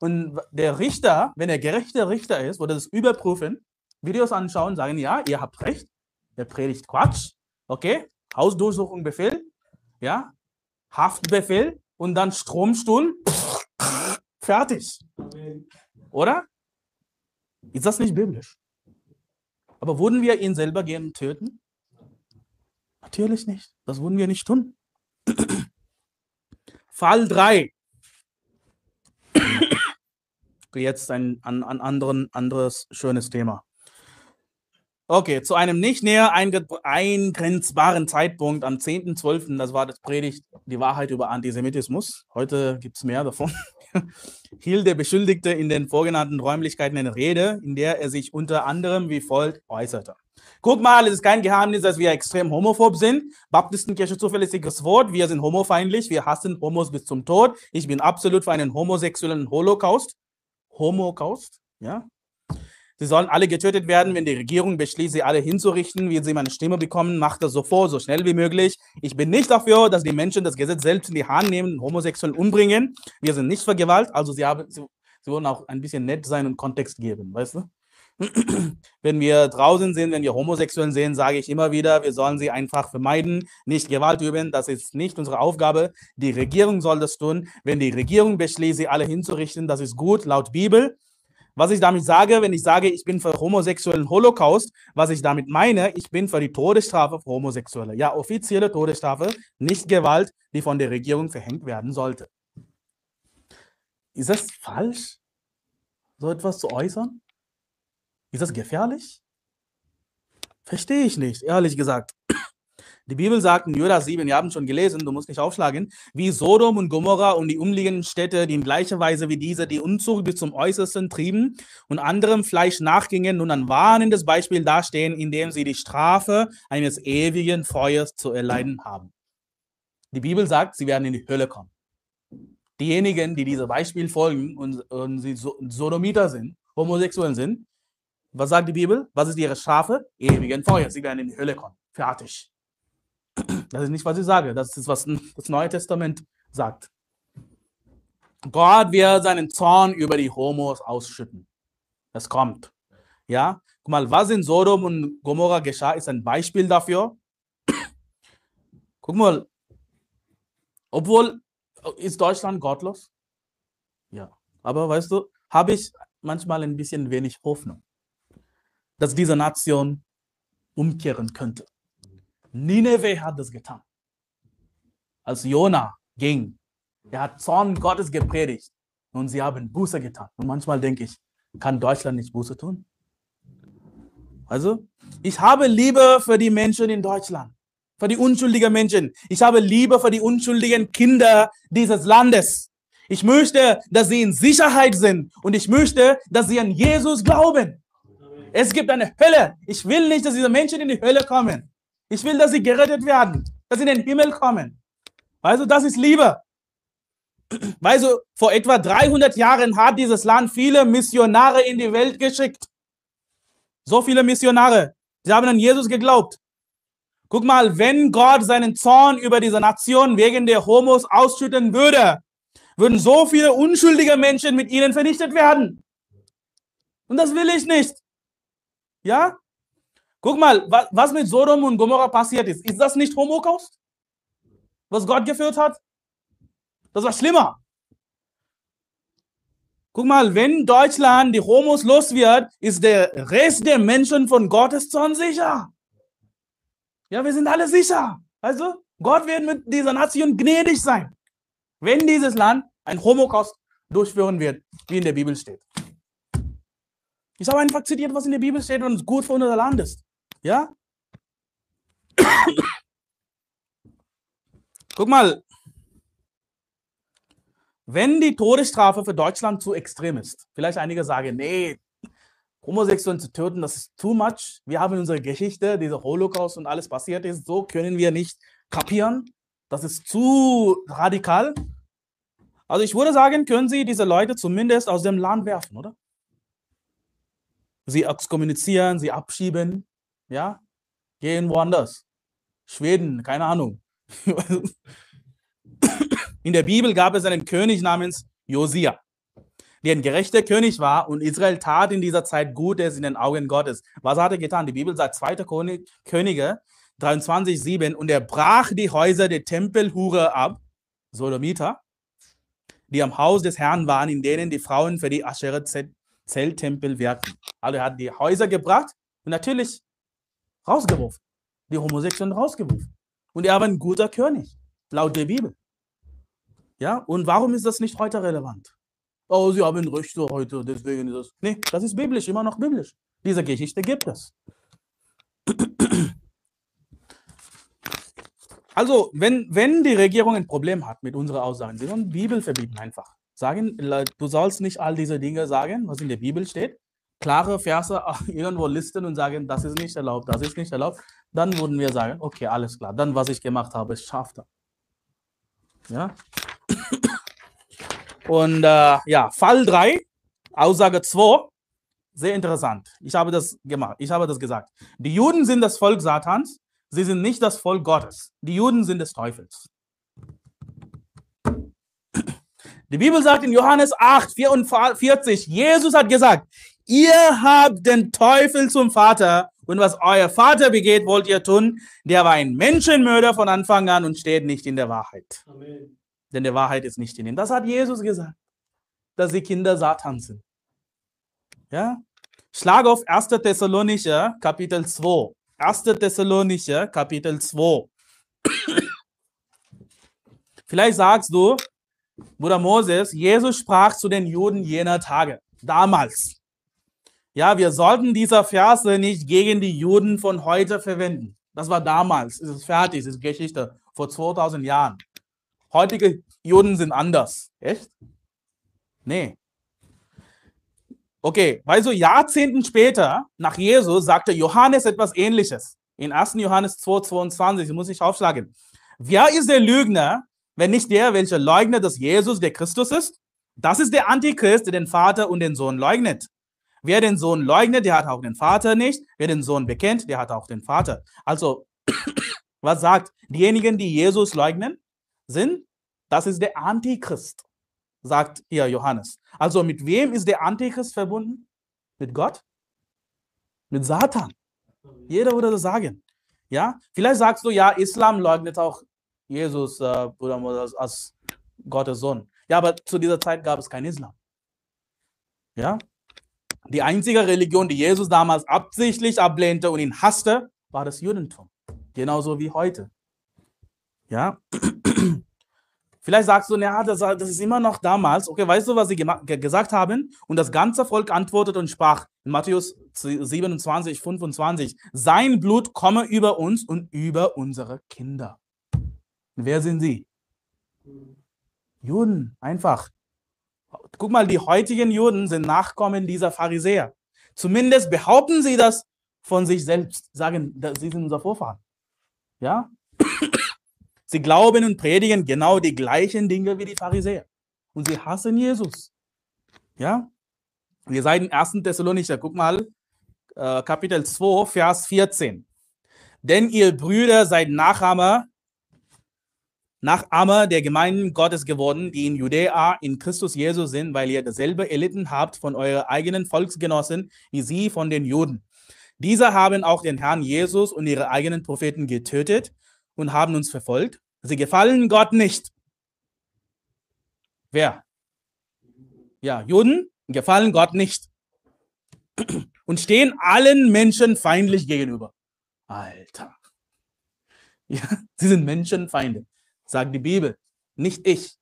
[SPEAKER 1] Und der Richter, wenn er gerechter Richter ist, würde das überprüfen, Videos anschauen, sagen, ja, ihr habt recht, er predigt Quatsch, okay, Hausdurchsuchung Befehl, ja, Haftbefehl und dann Stromstuhl, fertig. Oder? Ist das nicht biblisch? Aber würden wir ihn selber gern töten? Natürlich nicht. Das würden wir nicht tun. Fall 3. Jetzt ein, ein, ein anderen, anderes schönes Thema. Okay, zu einem nicht näher eingrenzbaren Zeitpunkt am 10.12., das war das Predigt, die Wahrheit über Antisemitismus. Heute gibt es mehr davon. hielt der Beschuldigte in den vorgenannten Räumlichkeiten eine Rede, in der er sich unter anderem wie folgt äußerte. Guck mal, es ist kein Geheimnis, dass wir extrem homophob sind. Baptistenkirche zuverlässiges Wort. Wir sind homofeindlich. Wir hassen Homos bis zum Tod. Ich bin absolut für einen homosexuellen Holocaust. Holocaust, ja. Sie sollen alle getötet werden, wenn die Regierung beschließt, sie alle hinzurichten, wie sie meine Stimme bekommen, macht das sofort, so schnell wie möglich. Ich bin nicht dafür, dass die Menschen das Gesetz selbst in die Hand nehmen, Homosexuellen umbringen. Wir sind nicht für Gewalt, also sie, haben, sie, sie wollen auch ein bisschen nett sein und Kontext geben, weißt du? wenn wir draußen sind, wenn wir Homosexuellen sehen, sage ich immer wieder, wir sollen sie einfach vermeiden, nicht Gewalt üben. Das ist nicht unsere Aufgabe. Die Regierung soll das tun. Wenn die Regierung beschließt, sie alle hinzurichten, das ist gut laut Bibel. Was ich damit sage, wenn ich sage, ich bin für homosexuellen Holocaust, was ich damit meine, ich bin für die Todesstrafe für Homosexuelle. Ja, offizielle Todesstrafe, nicht Gewalt, die von der Regierung verhängt werden sollte. Ist das falsch, so etwas zu äußern? Ist das gefährlich? Verstehe ich nicht, ehrlich gesagt. Die Bibel sagt in Judas 7, wir haben schon gelesen, du musst nicht aufschlagen, wie Sodom und Gomorra und die umliegenden Städte, die in gleicher Weise wie diese die Unzucht bis zum Äußersten trieben und anderem Fleisch nachgingen, nun ein warnendes Beispiel dastehen, indem sie die Strafe eines ewigen Feuers zu erleiden haben. Die Bibel sagt, sie werden in die Hölle kommen. Diejenigen, die diesem Beispiel folgen und, und sie Sodomiter sind, Homosexuellen sind, was sagt die Bibel? Was ist ihre Strafe? Ewigen Feuer. Sie werden in die Hölle kommen. Fertig. Das ist nicht, was ich sage. Das ist, was das Neue Testament sagt. Gott wird seinen Zorn über die Homos ausschütten. Das kommt. Ja, guck mal, was in Sodom und Gomorra geschah, ist ein Beispiel dafür. Guck mal, obwohl ist Deutschland gottlos? Ja, aber weißt du, habe ich manchmal ein bisschen wenig Hoffnung, dass diese Nation umkehren könnte. Nineveh hat das getan. Als Jona ging, er hat Zorn Gottes gepredigt und sie haben Buße getan. Und manchmal denke ich, kann Deutschland nicht Buße tun? Also, ich habe Liebe für die Menschen in Deutschland, für die unschuldigen Menschen. Ich habe Liebe für die unschuldigen Kinder dieses Landes. Ich möchte, dass sie in Sicherheit sind und ich möchte, dass sie an Jesus glauben. Es gibt eine Hölle. Ich will nicht, dass diese Menschen in die Hölle kommen. Ich will, dass sie gerettet werden, dass sie in den Himmel kommen. Also, das ist Liebe. Du, vor etwa 300 Jahren hat dieses Land viele Missionare in die Welt geschickt. So viele Missionare. Sie haben an Jesus geglaubt. Guck mal, wenn Gott seinen Zorn über diese Nation wegen der Homos ausschütten würde, würden so viele unschuldige Menschen mit ihnen vernichtet werden. Und das will ich nicht. Ja? Guck mal, was mit Sodom und Gomorra passiert ist. Ist das nicht Holocaust? Was Gott geführt hat? Das war schlimmer. Guck mal, wenn Deutschland die Homos los wird, ist der Rest der Menschen von Gottes Zorn sicher. Ja, wir sind alle sicher. Also, Gott wird mit dieser Nation gnädig sein, wenn dieses Land ein Holocaust durchführen wird, wie in der Bibel steht. Ich habe einfach zitiert, was in der Bibel steht und gut für unser Land ist. Ja? Guck mal. wenn die Todesstrafe für Deutschland zu extrem ist, vielleicht einige sagen, nee, Homosexuellen zu töten, das ist too much. Wir haben unsere Geschichte, dieser Holocaust und alles passiert ist, so können wir nicht kapieren. Das ist zu radikal. Also ich würde sagen, können Sie diese Leute zumindest aus dem Land werfen, oder? Sie exkommunizieren, sie abschieben, ja, gehen woanders. Schweden, keine Ahnung. In der Bibel gab es einen König namens Josia, der ein gerechter König war und Israel tat in dieser Zeit Gutes in den Augen Gottes. Was hat er getan? Die Bibel sagt 2. König, Könige 23,7 und er brach die Häuser der Tempelhure ab, Sodomiter, die am Haus des Herrn waren, in denen die Frauen für die Ascheret-Zelttempel wirkten. Also er hat die Häuser gebracht und natürlich rausgeworfen. Die Homosexuellen rausgeworfen. Und er war ein guter König, laut der Bibel. Ja, und warum ist das nicht heute relevant? Oh, sie haben Rechte heute, deswegen ist das. Nee, das ist biblisch, immer noch biblisch. Diese Geschichte gibt es. Also, wenn, wenn die Regierung ein Problem hat mit unseren Aussagen, sie sollen Bibel verbieten einfach. Sagen, du sollst nicht all diese Dinge sagen, was in der Bibel steht. Klare Verse irgendwo listen und sagen, das ist nicht erlaubt, das ist nicht erlaubt. Dann würden wir sagen, okay, alles klar. Dann, was ich gemacht habe, ist scharf. Ja. Und äh, ja, Fall 3, Aussage 2, sehr interessant. Ich habe das gemacht, ich habe das gesagt. Die Juden sind das Volk Satans Sie sind nicht das Volk Gottes. Die Juden sind des Teufels. Die Bibel sagt in Johannes 8, 44, Jesus hat gesagt, ihr habt den Teufel zum Vater und was euer Vater begeht, wollt ihr tun. Der war ein Menschenmörder von Anfang an und steht nicht in der Wahrheit. Amen. Denn der Wahrheit ist nicht in ihm. Das hat Jesus gesagt, dass sie Kinder Satans sind. Ja? Schlag auf 1. Thessalonicher, Kapitel 2. 1. Thessalonicher, Kapitel 2. Vielleicht sagst du, Bruder Moses, Jesus sprach zu den Juden jener Tage, damals. Ja, wir sollten diese Verse nicht gegen die Juden von heute verwenden. Das war damals, es ist fertig, es ist Geschichte, vor 2000 Jahren. Heutige Juden sind anders. Echt? Nee. Okay, weil so Jahrzehnten später, nach Jesus, sagte Johannes etwas ähnliches. In 1. Johannes 2, 22, muss ich aufschlagen. Wer ist der Lügner, wenn nicht der, welcher leugnet, dass Jesus der Christus ist? Das ist der Antichrist, der den Vater und den Sohn leugnet. Wer den Sohn leugnet, der hat auch den Vater nicht. Wer den Sohn bekennt, der hat auch den Vater. Also, was sagt, diejenigen, die Jesus leugnen, sind, das ist der Antichrist sagt hier Johannes. Also mit wem ist der Antichrist verbunden? Mit Gott? Mit Satan. Jeder würde das sagen. Ja, vielleicht sagst du, ja, Islam leugnet auch Jesus äh, als, als Gottes Sohn. Ja, aber zu dieser Zeit gab es kein Islam. Ja, die einzige Religion, die Jesus damals absichtlich ablehnte und ihn hasste, war das Judentum. Genauso wie heute. Ja, Vielleicht sagst du, ja, das, das, ist immer noch damals. Okay, weißt du, was sie gesagt haben? Und das ganze Volk antwortet und sprach in Matthäus 27, 25, sein Blut komme über uns und über unsere Kinder. Wer sind sie? Juden, einfach. Guck mal, die heutigen Juden sind Nachkommen dieser Pharisäer. Zumindest behaupten sie das von sich selbst, sagen, sie sind unser Vorfahren. Ja? Sie glauben und predigen genau die gleichen Dinge wie die Pharisäer. Und sie hassen Jesus. Ja? Wir seid in 1. Thessalonicher, guck mal, äh, Kapitel 2, Vers 14. Denn ihr Brüder seid Nachahmer, Nachahmer der Gemeinden Gottes geworden, die in Judäa in Christus Jesus sind, weil ihr dasselbe erlitten habt von euren eigenen Volksgenossen, wie sie von den Juden. Diese haben auch den Herrn Jesus und ihre eigenen Propheten getötet und haben uns verfolgt. Sie gefallen Gott nicht. Wer? Ja, Juden gefallen Gott nicht und stehen allen Menschen feindlich gegenüber. Alter. Ja, sie sind Menschenfeinde, sagt die Bibel, nicht ich.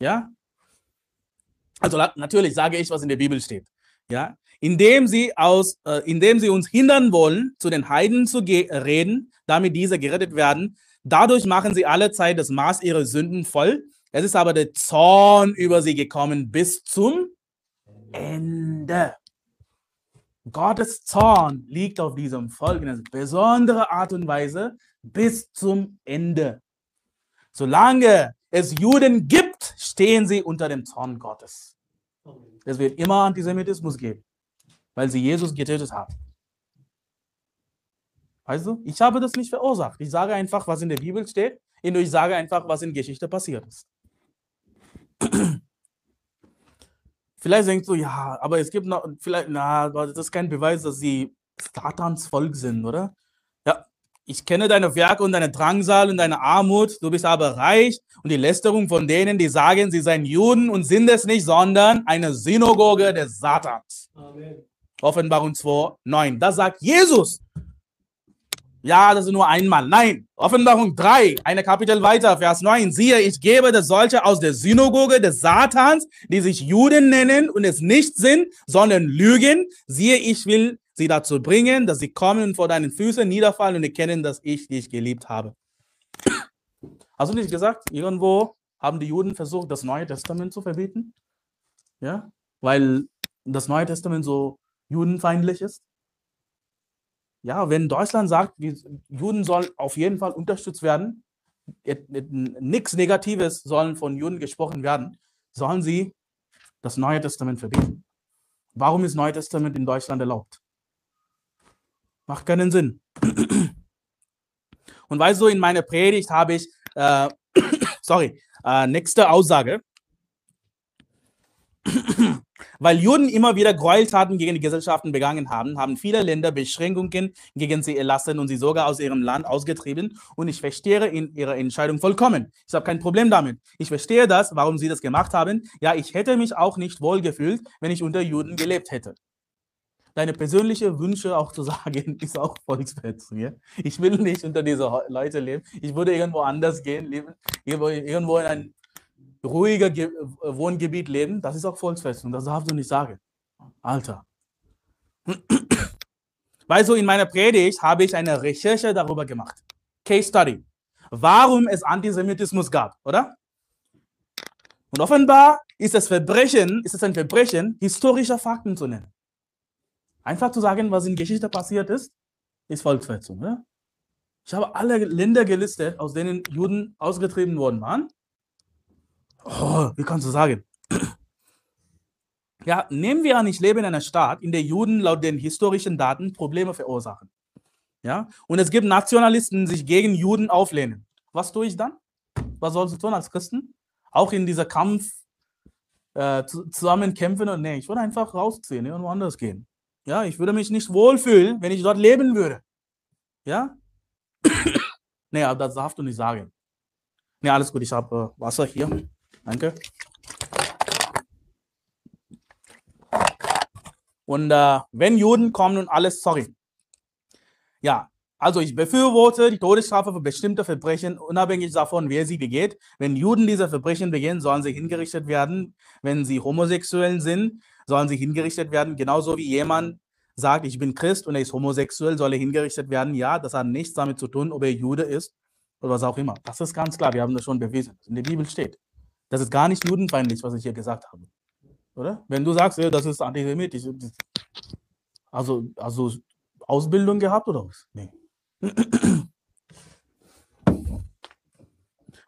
[SPEAKER 1] Ja? Also natürlich sage ich, was in der Bibel steht. Ja? Indem sie aus, äh, indem sie uns hindern wollen, zu den Heiden zu reden, damit diese gerettet werden, Dadurch machen sie alle Zeit das Maß ihrer Sünden voll. Es ist aber der Zorn über sie gekommen bis zum Ende. Gottes Zorn liegt auf diesem Volk in einer besonderen Art und Weise bis zum Ende. Solange es Juden gibt, stehen sie unter dem Zorn Gottes. Es wird immer Antisemitismus geben, weil sie Jesus getötet haben. Weißt du, ich habe das nicht verursacht. Ich sage einfach, was in der Bibel steht und ich sage einfach, was in Geschichte passiert ist. Vielleicht denkst du, ja, aber es gibt noch, vielleicht, na, das ist kein Beweis, dass sie Satans Volk sind, oder? Ich kenne deine Werke und deine Drangsal und deine Armut, du bist aber reich und die Lästerung von denen, die sagen, sie seien Juden und sind es nicht, sondern eine Synagoge des Satans. Amen. Offenbarung 2, 9. Das sagt Jesus. Ja, das ist nur einmal. Nein, Offenbarung 3, eine Kapitel weiter, Vers 9. Siehe, ich gebe das solche aus der Synagoge des Satans, die sich Juden nennen und es nicht sind, sondern lügen. Siehe, ich will sie dazu bringen, dass sie kommen und vor deinen Füßen niederfallen und erkennen, dass ich dich geliebt habe. Hast du nicht gesagt, irgendwo haben die Juden versucht, das Neue Testament zu verbieten? Ja, weil das Neue Testament so judenfeindlich ist? Ja, wenn Deutschland sagt, Juden sollen auf jeden Fall unterstützt werden, nichts Negatives sollen von Juden gesprochen werden, sollen sie das Neue Testament verbieten. Warum ist Neue Testament in Deutschland erlaubt? Macht keinen Sinn. Und weißt du, in meiner Predigt habe ich, äh, sorry, äh, nächste Aussage. Weil Juden immer wieder Gräueltaten gegen die Gesellschaften begangen haben, haben viele Länder Beschränkungen gegen sie erlassen und sie sogar aus ihrem Land ausgetrieben. Und ich verstehe in ihrer Entscheidung vollkommen. Ich habe kein Problem damit. Ich verstehe das, warum sie das gemacht haben. Ja, ich hätte mich auch nicht wohl gefühlt, wenn ich unter Juden gelebt hätte. Deine persönliche Wünsche auch zu sagen, ist auch Volksverhetzung. Ja? Ich will nicht unter diese Leute leben. Ich würde irgendwo anders gehen, leben, irgendwo in ein ruhiger Ge Wohngebiet leben, das ist auch Volksfestung. Das darfst du nicht sagen. Alter. Weißt du, in meiner Predigt habe ich eine Recherche darüber gemacht. Case Study. Warum es Antisemitismus gab, oder? Und offenbar ist es Verbrechen, ist es ein Verbrechen, historischer Fakten zu nennen. Einfach zu sagen, was in Geschichte passiert ist, ist Volksverhetzung. Oder? Ich habe alle Länder gelistet, aus denen Juden ausgetrieben worden waren. Oh, wie kannst du sagen? Ja, nehmen wir an, ich lebe in einer Stadt, in der Juden laut den historischen Daten Probleme verursachen. Ja, und es gibt Nationalisten, die sich gegen Juden auflehnen. Was tue ich dann? Was sollst du tun als Christen? Auch in dieser Kampf äh, zusammen kämpfen und nee, ich würde einfach rausziehen, irgendwo anders gehen. Ja, ich würde mich nicht wohlfühlen, wenn ich dort leben würde. Ja? nee, aber das darfst du nicht sagen. Nee, alles gut, ich habe äh, Wasser hier. Danke. Und äh, wenn Juden kommen und alles, sorry. Ja, also ich befürworte die Todesstrafe für bestimmte Verbrechen, unabhängig davon, wer sie begeht. Wenn Juden diese Verbrechen begehen, sollen sie hingerichtet werden. Wenn sie Homosexuellen sind, sollen sie hingerichtet werden. Genauso wie jemand sagt, ich bin Christ und er ist homosexuell, soll er hingerichtet werden. Ja, das hat nichts damit zu tun, ob er Jude ist oder was auch immer. Das ist ganz klar, wir haben das schon bewiesen. In der Bibel steht. Das ist gar nicht judenfeindlich, was ich hier gesagt habe. Oder? Wenn du sagst, das ist antisemitisch. Also, also Ausbildung gehabt oder was? Nee.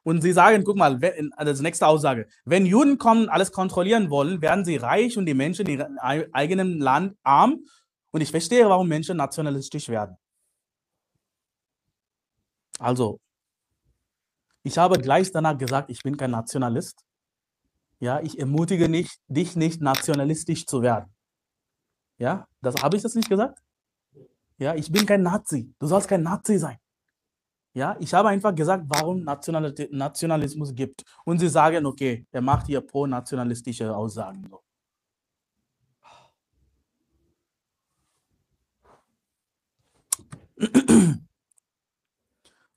[SPEAKER 1] Und sie sagen, guck mal, das nächste Aussage, wenn Juden kommen, alles kontrollieren wollen, werden sie reich und die Menschen in ihrem eigenen Land arm. Und ich verstehe, warum Menschen nationalistisch werden. Also, ich habe gleich danach gesagt, ich bin kein Nationalist. Ja, ich ermutige nicht, dich nicht nationalistisch zu werden. Ja, das habe ich das nicht gesagt? Ja, ich bin kein Nazi. Du sollst kein Nazi sein. Ja, ich habe einfach gesagt, warum Nationalismus gibt. Und sie sagen, okay, er macht hier pro-nationalistische Aussagen.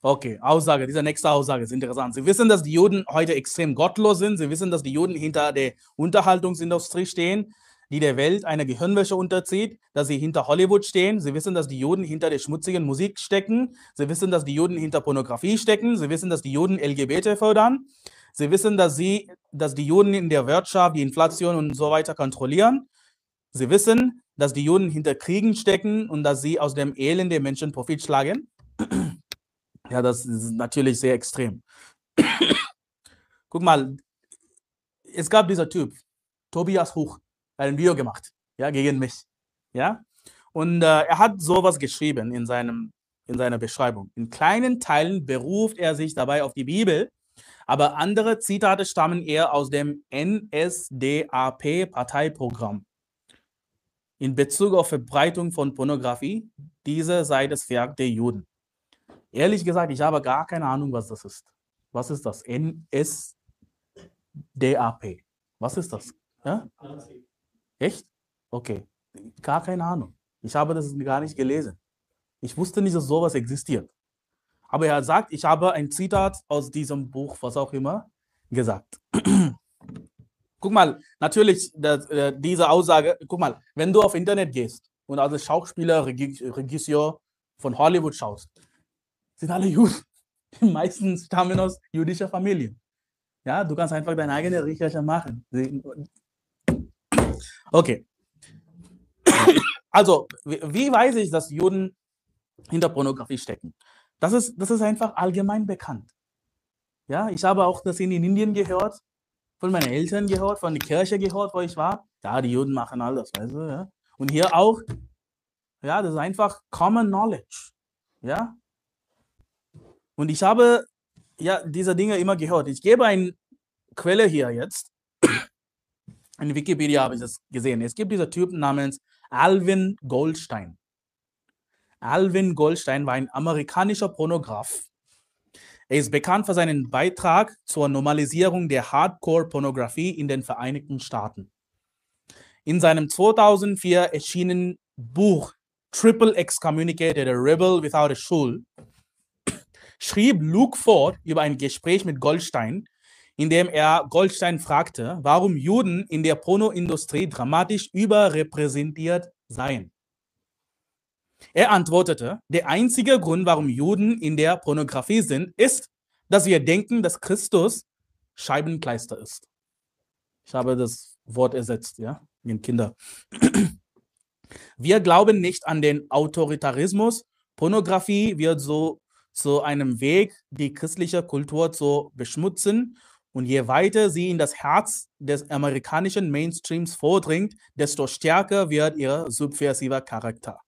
[SPEAKER 1] Okay, Aussage, diese nächste Aussage ist interessant. Sie wissen, dass die Juden heute extrem gottlos sind. Sie wissen, dass die Juden hinter der Unterhaltungsindustrie stehen, die der Welt eine Gehirnwäsche unterzieht, dass sie hinter Hollywood stehen. Sie wissen, dass die Juden hinter der schmutzigen Musik stecken. Sie wissen, dass die Juden hinter Pornografie stecken. Sie wissen, dass die Juden LGBT fördern. Sie wissen, dass, sie, dass die Juden in der Wirtschaft die Inflation und so weiter kontrollieren. Sie wissen, dass die Juden hinter Kriegen stecken und dass sie aus dem Elend der Menschen Profit schlagen. Ja, das ist natürlich sehr extrem. Guck mal, es gab dieser Typ, Tobias Huch, ein Video gemacht, ja, gegen mich. Ja, und äh, er hat sowas geschrieben in, seinem, in seiner Beschreibung. In kleinen Teilen beruft er sich dabei auf die Bibel, aber andere Zitate stammen eher aus dem NSDAP-Parteiprogramm. In Bezug auf Verbreitung von Pornografie, diese sei das Werk der Juden. Ehrlich gesagt, ich habe gar keine Ahnung, was das ist. Was ist das? NSDAP. Was ist das? Ja? Echt? Okay. Gar keine Ahnung. Ich habe das gar nicht gelesen. Ich wusste nicht, dass sowas existiert. Aber er sagt, ich habe ein Zitat aus diesem Buch, was auch immer, gesagt. guck mal, natürlich, das, äh, diese Aussage, guck mal, wenn du auf Internet gehst und als Schauspieler, Regisseur von Hollywood schaust, sind alle Juden. Die meisten stammen aus jüdischer Familie. Ja, du kannst einfach deine eigene Recherche machen. Okay. Also, wie weiß ich, dass Juden hinter Pornografie stecken? Das ist, das ist einfach allgemein bekannt. Ja, ich habe auch das in Indien gehört, von meinen Eltern gehört, von der Kirche gehört, wo ich war. Ja, die Juden machen alles, weißt du, ja. Und hier auch, ja, das ist einfach Common Knowledge. Ja. Und ich habe ja diese Dinge immer gehört. Ich gebe eine Quelle hier jetzt. In Wikipedia habe ich das gesehen. Es gibt diesen Typen namens Alvin Goldstein. Alvin Goldstein war ein amerikanischer Pornograf. Er ist bekannt für seinen Beitrag zur Normalisierung der Hardcore-Pornografie in den Vereinigten Staaten. In seinem 2004 erschienenen Buch Triple Excommunicated, a Rebel Without a Soul, schrieb Luke Ford über ein Gespräch mit Goldstein, indem er Goldstein fragte, warum Juden in der Pornoindustrie dramatisch überrepräsentiert seien. Er antwortete, der einzige Grund, warum Juden in der Pornografie sind, ist, dass wir denken, dass Christus Scheibenkleister ist. Ich habe das Wort ersetzt, ja, in Kinder. Wir glauben nicht an den Autoritarismus. Pornografie wird so zu einem Weg, die christliche Kultur zu beschmutzen und je weiter sie in das Herz des amerikanischen Mainstreams vordringt, desto stärker wird ihr subversiver Charakter.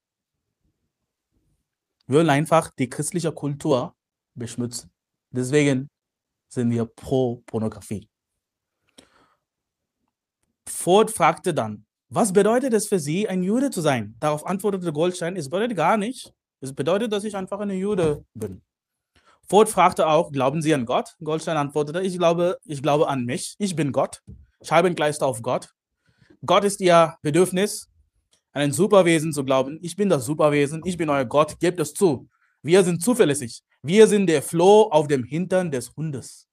[SPEAKER 1] Wir wollen einfach die christliche Kultur beschmutzen. Deswegen sind wir pro Pornografie. Ford fragte dann, was bedeutet es für Sie, ein Jude zu sein? Darauf antwortete Goldstein, es bedeutet gar nicht. Es bedeutet, dass ich einfach ein Jude bin. Ford fragte auch, glauben Sie an Gott? Goldstein antwortete, ich glaube, ich glaube an mich. Ich bin Gott. Gleis auf Gott. Gott ist Ihr Bedürfnis, an ein Superwesen zu glauben. Ich bin das Superwesen. Ich bin euer Gott. Gebt es zu. Wir sind zuverlässig. Wir sind der Floh auf dem Hintern des Hundes.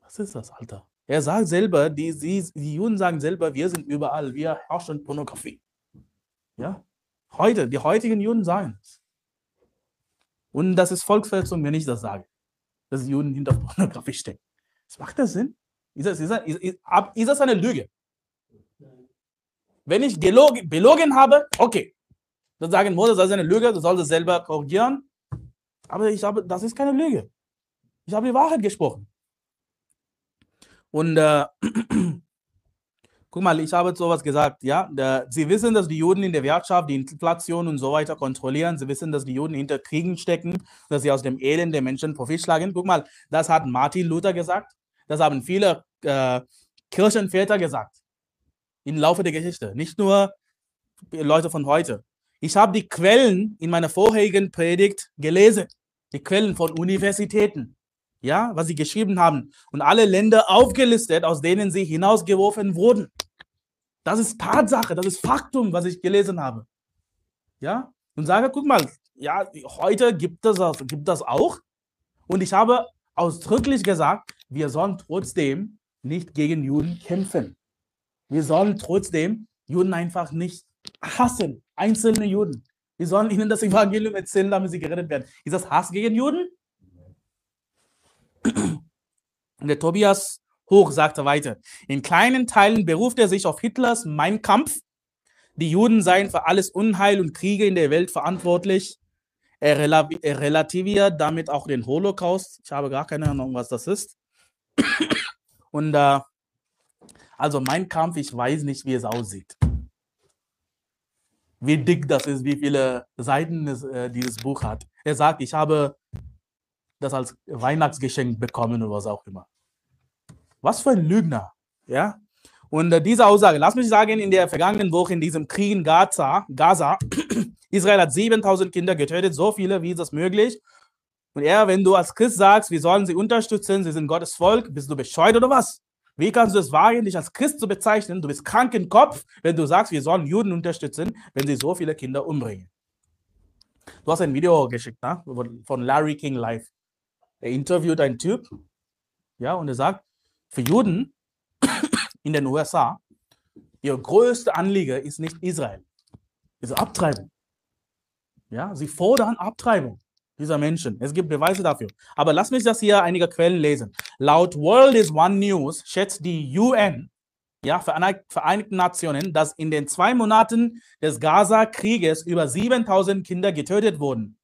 [SPEAKER 1] Was ist das, Alter? Er sagt selber, die, die, die Juden sagen selber, wir sind überall. Wir herrschen Pornografie. Ja? Heute, die heutigen Juden sagen es. Und das ist Volksverhetzung, wenn ich das sage, dass Juden hinter Pornografie stecken. Das macht das Sinn? Ist das, ist, das, ist, ist das eine Lüge? Wenn ich gelogen, belogen habe, okay. Dann sagen Moses, das ist eine Lüge, du sollst es selber korrigieren. Aber ich habe, das ist keine Lüge. Ich habe die Wahrheit gesprochen. Und äh, Guck mal, ich habe sowas gesagt, ja. Sie wissen, dass die Juden in der Wirtschaft die Inflation und so weiter kontrollieren. Sie wissen, dass die Juden hinter Kriegen stecken, dass sie aus dem Elend der Menschen Profit schlagen. Guck mal, das hat Martin Luther gesagt. Das haben viele äh, Kirchenväter gesagt. Im Laufe der Geschichte. Nicht nur Leute von heute. Ich habe die Quellen in meiner vorherigen Predigt gelesen. Die Quellen von Universitäten. Ja, was sie geschrieben haben. Und alle Länder aufgelistet, aus denen sie hinausgeworfen wurden. Das ist Tatsache, das ist Faktum, was ich gelesen habe. Ja, und sage, guck mal, ja, heute gibt es das, gibt das auch. Und ich habe ausdrücklich gesagt, wir sollen trotzdem nicht gegen Juden kämpfen. Wir sollen trotzdem Juden einfach nicht hassen, einzelne Juden. Wir sollen ihnen das Evangelium erzählen, damit sie gerettet werden. Ist das Hass gegen Juden? Der Tobias Hoch sagte weiter, in kleinen Teilen beruft er sich auf Hitlers Mein Kampf. Die Juden seien für alles Unheil und Kriege in der Welt verantwortlich. Er, er relativiert damit auch den Holocaust. Ich habe gar keine Ahnung, was das ist. Und äh, also mein Kampf, ich weiß nicht, wie es aussieht. Wie dick das ist, wie viele Seiten es, äh, dieses Buch hat. Er sagt, ich habe das als Weihnachtsgeschenk bekommen oder was auch immer. Was für ein Lügner, ja? Und äh, diese Aussage, lass mich sagen, in der vergangenen Woche in diesem Krieg in Gaza, Gaza, Israel hat 7000 Kinder getötet, so viele, wie das möglich? Und er, wenn du als Christ sagst, wir sollen sie unterstützen, sie sind Gottes Volk, bist du bescheuert oder was? Wie kannst du es wagen, dich als Christ zu bezeichnen? Du bist krank im Kopf, wenn du sagst, wir sollen Juden unterstützen, wenn sie so viele Kinder umbringen. Du hast ein Video geschickt ne? von Larry King Live. Er interviewt einen Typ, ja, und er sagt, für Juden in den USA, ihr größtes Anliegen ist nicht Israel, ist Abtreibung. Ja, sie fordern Abtreibung dieser Menschen. Es gibt Beweise dafür. Aber lass mich das hier einige Quellen lesen. Laut World is One News schätzt die UN, ja, Vereinigten Nationen, dass in den zwei Monaten des Gaza-Krieges über 7000 Kinder getötet wurden.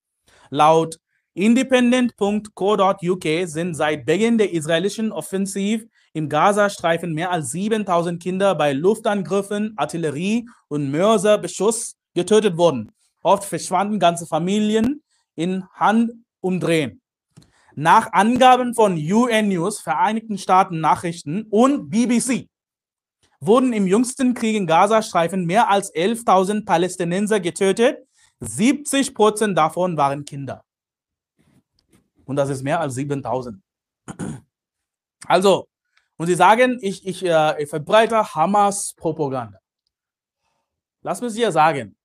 [SPEAKER 1] Laut Independent.co.uk sind seit Beginn der israelischen Offensiv im Gazastreifen mehr als 7000 Kinder bei Luftangriffen, Artillerie und Mörserbeschuss getötet worden. Oft verschwanden ganze Familien in Handumdrehen. Nach Angaben von UN News, Vereinigten Staaten Nachrichten und BBC wurden im jüngsten Krieg im Gazastreifen mehr als 11.000 Palästinenser getötet. 70 Prozent davon waren Kinder. Und das ist mehr als 7000. Also, und sie sagen, ich, ich, äh, ich verbreite Hamas-Propaganda. Lass mich dir sagen,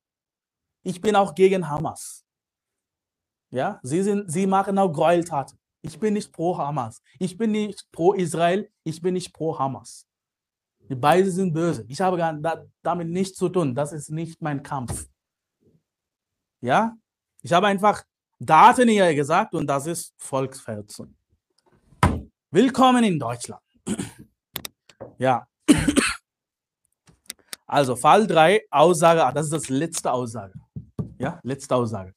[SPEAKER 1] ich bin auch gegen Hamas. Ja, sie, sind, sie machen auch Gräueltaten. Ich bin nicht pro Hamas. Ich bin nicht pro Israel. Ich bin nicht pro Hamas. Die beiden sind böse. Ich habe gar, da, damit nichts zu tun. Das ist nicht mein Kampf. Ja, ich habe einfach Daten hier gesagt und das ist Volksverhetzung. Willkommen in Deutschland. Ja. Also Fall 3, Aussage, ah, das ist das letzte Aussage. Ja, letzte Aussage.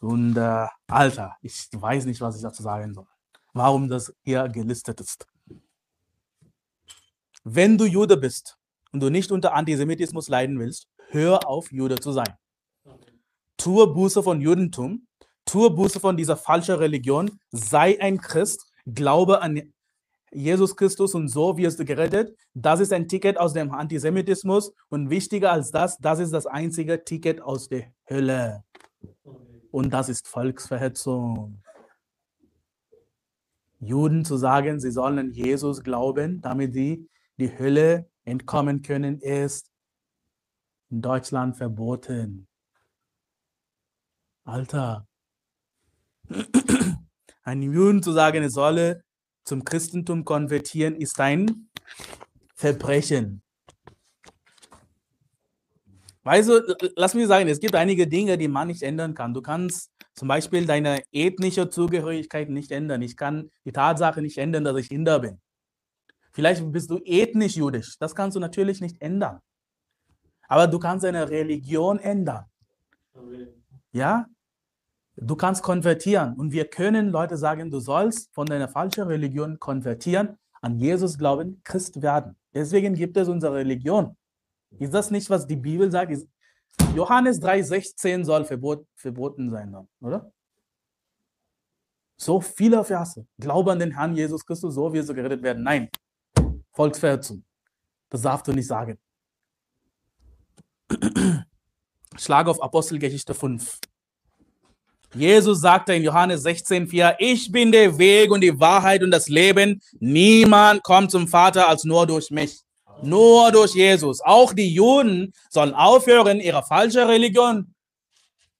[SPEAKER 1] Und äh, Alter, ich weiß nicht, was ich dazu sagen soll. Warum das hier gelistet ist. Wenn du Jude bist und du nicht unter Antisemitismus leiden willst, hör auf, Jude zu sein. Tue Buße von Judentum, tue Buße von dieser falschen Religion, sei ein Christ, glaube an Jesus Christus und so wirst du gerettet. Das ist ein Ticket aus dem Antisemitismus und wichtiger als das, das ist das einzige Ticket aus der Hölle. Und das ist Volksverhetzung. Juden zu sagen, sie sollen an Jesus glauben, damit sie die Hölle entkommen können, ist in Deutschland verboten. Alter, einem Juden zu sagen, er solle zum Christentum konvertieren, ist ein Verbrechen. Weißt du, lass mich sagen, es gibt einige Dinge, die man nicht ändern kann. Du kannst zum Beispiel deine ethnische Zugehörigkeit nicht ändern. Ich kann die Tatsache nicht ändern, dass ich Inder bin. Vielleicht bist du ethnisch jüdisch. Das kannst du natürlich nicht ändern. Aber du kannst deine Religion ändern. Ja? Du kannst konvertieren und wir können Leute sagen, du sollst von deiner falschen Religion konvertieren, an Jesus glauben, Christ werden. Deswegen gibt es unsere Religion. Ist das nicht, was die Bibel sagt? Johannes 3,16 soll verbot, verboten sein, oder? So viele Verse. Glaube an den Herrn Jesus Christus, so wirst du gerettet werden. Nein. Volksverhetzung. Das darfst du nicht sagen. Schlag auf Apostelgeschichte 5. Jesus sagte in Johannes 16,4, ich bin der Weg und die Wahrheit und das Leben. Niemand kommt zum Vater als nur durch mich. Nur durch Jesus. Auch die Juden sollen aufhören, ihre falsche Religion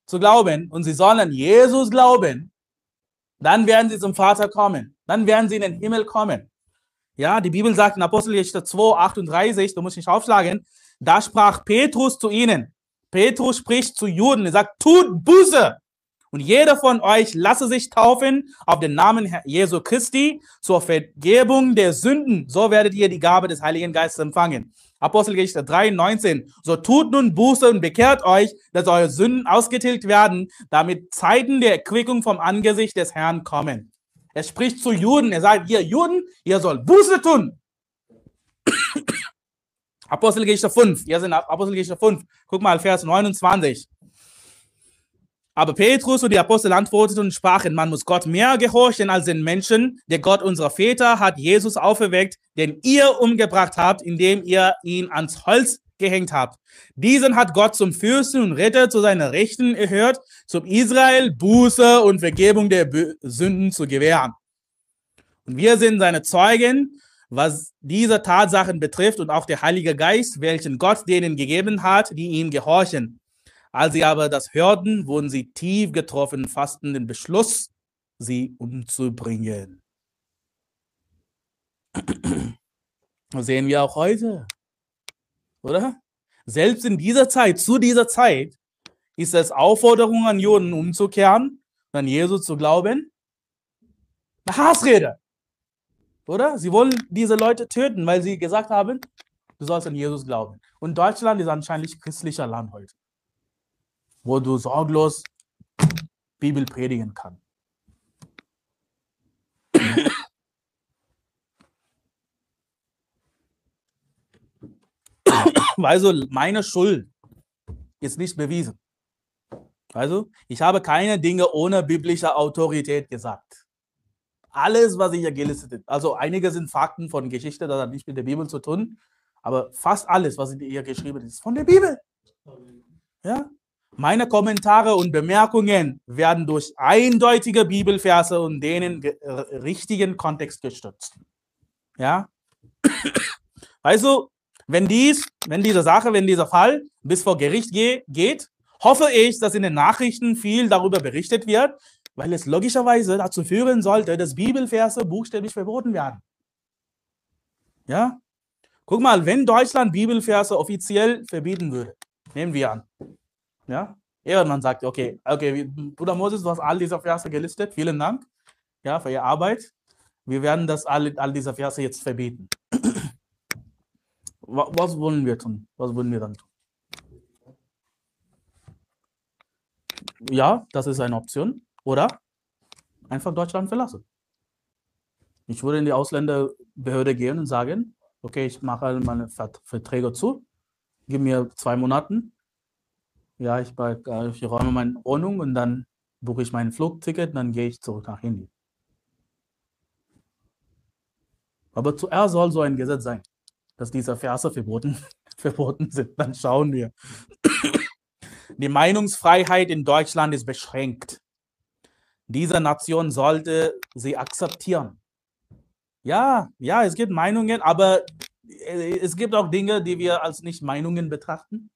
[SPEAKER 1] zu glauben und sie sollen Jesus glauben. Dann werden sie zum Vater kommen. Dann werden sie in den Himmel kommen. Ja, die Bibel sagt in Apostelgeschichte 2, 38, du musst nicht aufschlagen, da sprach Petrus zu ihnen. Petrus spricht zu Juden, er sagt, tut Buße Und jeder von euch lasse sich taufen auf den Namen Jesu Christi zur Vergebung der Sünden. So werdet ihr die Gabe des Heiligen Geistes empfangen. Apostelgeschichte 3, 19. So tut nun Buße und bekehrt euch, dass eure Sünden ausgetilgt werden, damit Zeiten der Erquickung vom Angesicht des Herrn kommen. Er spricht zu Juden. Er sagt, ihr Juden, ihr sollt Buße tun. Apostelgeschichte 5. Hier sind Apostelgeschichte 5. Guck mal, Vers 29. Aber Petrus und die Apostel antworteten und sprachen, man muss Gott mehr gehorchen als den Menschen. Der Gott unserer Väter hat Jesus auferweckt, den ihr umgebracht habt, indem ihr ihn ans Holz gehängt habt. Diesen hat Gott zum Fürsten und Ritter zu seiner Rechten erhört, zum Israel Buße und Vergebung der Sünden zu gewähren. Und wir sind seine Zeugen, was diese Tatsachen betrifft und auch der Heilige Geist, welchen Gott denen gegeben hat, die ihm gehorchen. Als sie aber das hörten, wurden sie tief getroffen, fassten den Beschluss, sie umzubringen. Das sehen wir auch heute, oder? Selbst in dieser Zeit, zu dieser Zeit, ist es Aufforderung an Juden umzukehren, an Jesus zu glauben. Eine Hassrede, oder? Sie wollen diese Leute töten, weil sie gesagt haben, du sollst an Jesus glauben. Und Deutschland ist anscheinend christlicher Land heute wo du sorglos Bibel predigen kannst. Also meine Schuld ist nicht bewiesen. Also ich habe keine Dinge ohne biblische Autorität gesagt. Alles, was ich hier gelistet habe, also einige sind Fakten von Geschichte, das hat nicht mit der Bibel zu tun, aber fast alles, was hier geschrieben ist von der Bibel. Ja, meine Kommentare und Bemerkungen werden durch eindeutige Bibelverse und denen richtigen Kontext gestützt. Ja? Also, wenn dies, wenn diese Sache, wenn dieser Fall bis vor Gericht ge geht, hoffe ich, dass in den Nachrichten viel darüber berichtet wird, weil es logischerweise dazu führen sollte, dass Bibelverse buchstäblich verboten werden. Ja? Guck mal, wenn Deutschland Bibelverse offiziell verbieten würde, nehmen wir an, ja? Irgendwann sagt, okay, okay, Bruder Moses, du hast all diese Verse gelistet. Vielen Dank ja, für Ihre Arbeit. Wir werden das all, all diese Verse jetzt verbieten. Was wollen wir tun? Was wollen wir dann tun? Ja, das ist eine Option. Oder einfach Deutschland verlassen. Ich würde in die Ausländerbehörde gehen und sagen, okay, ich mache meine Verträge zu, gib mir zwei Monate, ja, ich, bei, äh, ich räume meine Wohnung und dann buche ich mein Flugticket und dann gehe ich zurück nach Indien. Aber zuerst soll so ein Gesetz sein, dass diese Verse verboten, verboten sind. Dann schauen wir. Die Meinungsfreiheit in Deutschland ist beschränkt. Diese Nation sollte sie akzeptieren. Ja, ja, es gibt Meinungen, aber äh, es gibt auch Dinge, die wir als nicht Meinungen betrachten.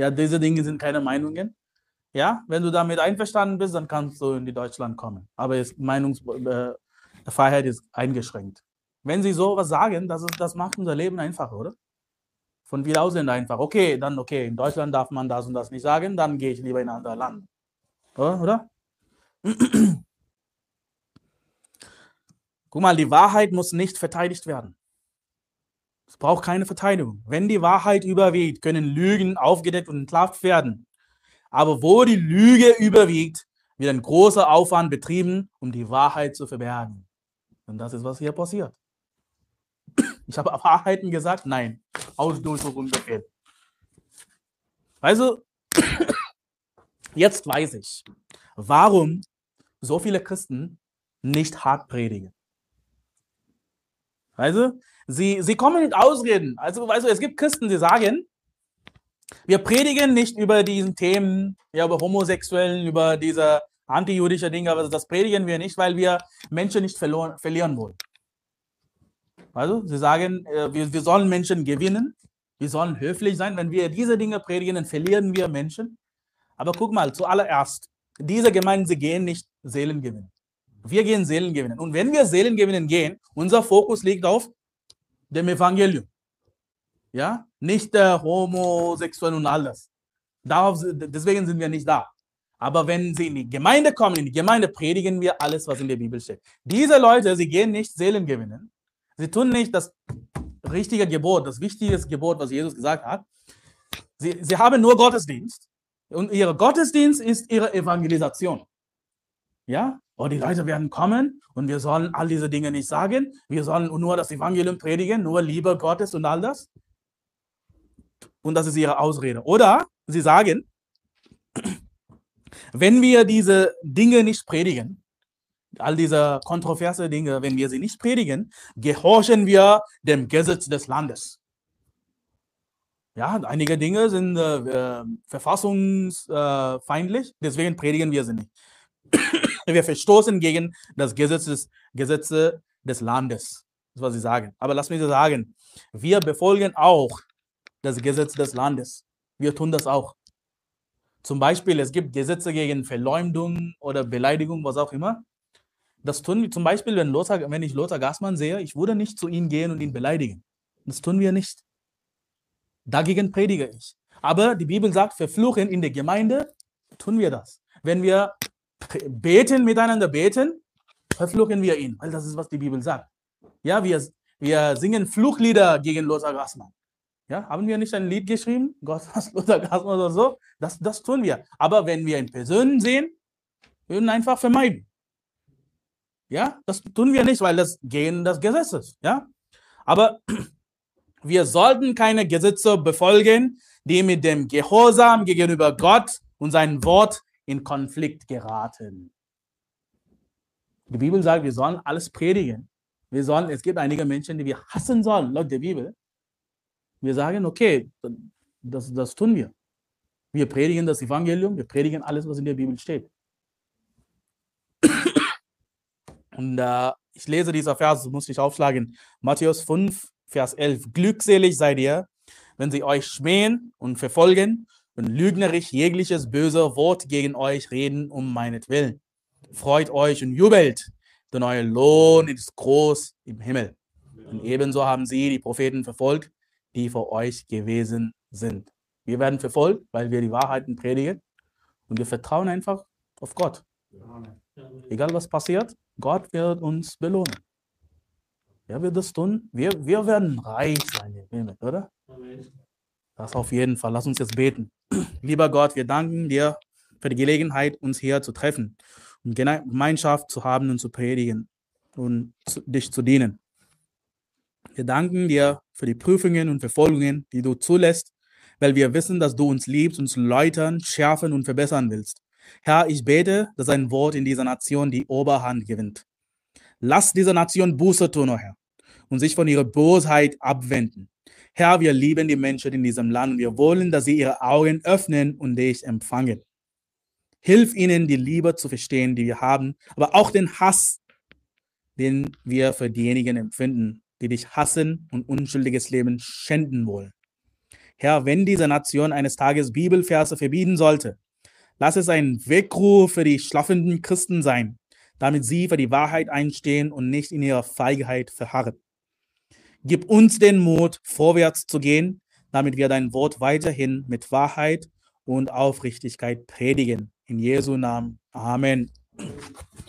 [SPEAKER 1] Ja, diese Dinge sind keine Meinungen. Ja, wenn du damit einverstanden bist, dann kannst du in die Deutschland kommen. Aber jetzt Meinungsfreiheit äh, ist eingeschränkt. Wenn sie sowas sagen, das, ist, das macht unser Leben einfacher, oder? Von wir Ausländer einfach. Okay, dann okay, in Deutschland darf man das und das nicht sagen, dann gehe ich lieber in ein anderes Land. Oder? oder? Guck mal, die Wahrheit muss nicht verteidigt werden. Es braucht keine Verteidigung. Wenn die Wahrheit überwiegt, können Lügen aufgedeckt und entlarvt werden. Aber wo die Lüge überwiegt, wird ein großer Aufwand betrieben, um die Wahrheit zu verbergen. Und das ist, was hier passiert. Ich habe Wahrheiten gesagt? Nein. Ausdurchsuchungsbefehl. Also, jetzt weiß ich, warum so viele Christen nicht hart predigen. Also, Sie, sie kommen mit Ausreden. Also, weißt du, es gibt Christen, die sagen, wir predigen nicht über diesen Themen, ja, über Homosexuellen, über diese antijüdische Dinge, aber das predigen wir nicht, weil wir Menschen nicht verloren, verlieren wollen. Also, sie sagen, äh, wir, wir sollen Menschen gewinnen, wir sollen höflich sein. Wenn wir diese Dinge predigen, dann verlieren wir Menschen. Aber guck mal, zuallererst, diese Gemeinden, sie gehen nicht Seelen gewinnen. Wir gehen Seelen gewinnen. Und wenn wir Seelen gewinnen gehen, unser Fokus liegt auf dem Evangelium. Ja, nicht der Homosexuellen und alles. Darauf, deswegen sind wir nicht da. Aber wenn sie in die Gemeinde kommen, in die Gemeinde predigen wir alles, was in der Bibel steht. Diese Leute, sie gehen nicht Seelen gewinnen. Sie tun nicht das richtige Gebot, das wichtige Gebot, was Jesus gesagt hat. Sie, sie haben nur Gottesdienst. Und ihr Gottesdienst ist ihre Evangelisation. Ja? Oh, die Leute werden kommen und wir sollen all diese Dinge nicht sagen. Wir sollen nur das Evangelium predigen, nur Liebe Gottes und all das. Und das ist ihre Ausrede. Oder sie sagen, wenn wir diese Dinge nicht predigen, all diese kontroverse Dinge, wenn wir sie nicht predigen, gehorchen wir dem Gesetz des Landes. Ja, einige Dinge sind äh, äh verfassungsfeindlich, deswegen predigen wir sie nicht. Wir verstoßen gegen das Gesetz des, Gesetze des Landes. Das ist, was sie sagen. Aber lass mich sagen, wir befolgen auch das Gesetz des Landes. Wir tun das auch. Zum Beispiel, es gibt Gesetze gegen Verleumdung oder Beleidigung, was auch immer. Das tun wir zum Beispiel, wenn, Lothar, wenn ich Lothar Gassmann sehe, ich würde nicht zu ihm gehen und ihn beleidigen. Das tun wir nicht. Dagegen predige ich. Aber die Bibel sagt, verfluchen in der Gemeinde, tun wir das. Wenn wir beten, miteinander beten, verfluchen wir ihn, weil das ist, was die Bibel sagt. Ja, wir, wir singen Fluchlieder gegen Lothar Gassmann. Ja, haben wir nicht ein Lied geschrieben? Gott was Lothar Gassmann oder so? Das, das tun wir. Aber wenn wir ihn persönlich sehen, würden einfach vermeiden. Ja, das tun wir nicht, weil das gegen das Gesetz ist. Ja, aber wir sollten keine Gesetze befolgen, die mit dem Gehorsam gegenüber Gott und seinem Wort in Konflikt geraten. Die Bibel sagt, wir sollen alles predigen. Wir sollen, es gibt einige Menschen, die wir hassen sollen, laut der Bibel. Wir sagen, okay, das, das tun wir. Wir predigen das Evangelium, wir predigen alles, was in der Bibel steht. Und äh, ich lese dieser Vers, muss ich aufschlagen. Matthäus 5, Vers 11. Glückselig seid ihr, wenn sie euch schmähen und verfolgen und lügnerisch jegliches böse Wort gegen euch reden um meinetwillen. Freut euch und jubelt, denn euer Lohn ist groß im Himmel. Und ebenso haben sie die Propheten verfolgt, die vor euch gewesen sind. Wir werden verfolgt, weil wir die Wahrheiten predigen und wir vertrauen einfach auf Gott. Egal was passiert, Gott wird uns belohnen. Wer wird das tun? Wir, wir werden reich sein im Himmel, oder? Das auf jeden Fall. Lass uns jetzt beten. Lieber Gott, wir danken dir für die Gelegenheit, uns hier zu treffen, um Gemeinschaft zu haben und zu predigen und dich zu dienen. Wir danken dir für die Prüfungen und Verfolgungen, die du zulässt, weil wir wissen, dass du uns liebst, uns läutern, schärfen und verbessern willst. Herr, ich bete, dass ein Wort in dieser Nation die Oberhand gewinnt. Lass diese Nation Buße tun, oh Herr, und sich von ihrer Bosheit abwenden. Herr, wir lieben die Menschen in diesem Land und wir wollen, dass sie ihre Augen öffnen und dich empfangen. Hilf ihnen, die Liebe zu verstehen, die wir haben, aber auch den Hass, den wir für diejenigen empfinden, die dich hassen und unschuldiges Leben schänden wollen. Herr, wenn diese Nation eines Tages Bibelverse verbieten sollte, lass es ein Weckruf für die schlafenden Christen sein, damit sie für die Wahrheit einstehen und nicht in ihrer Feigheit verharren. Gib uns den Mut, vorwärts zu gehen, damit wir dein Wort weiterhin mit Wahrheit und Aufrichtigkeit predigen. In Jesu Namen. Amen.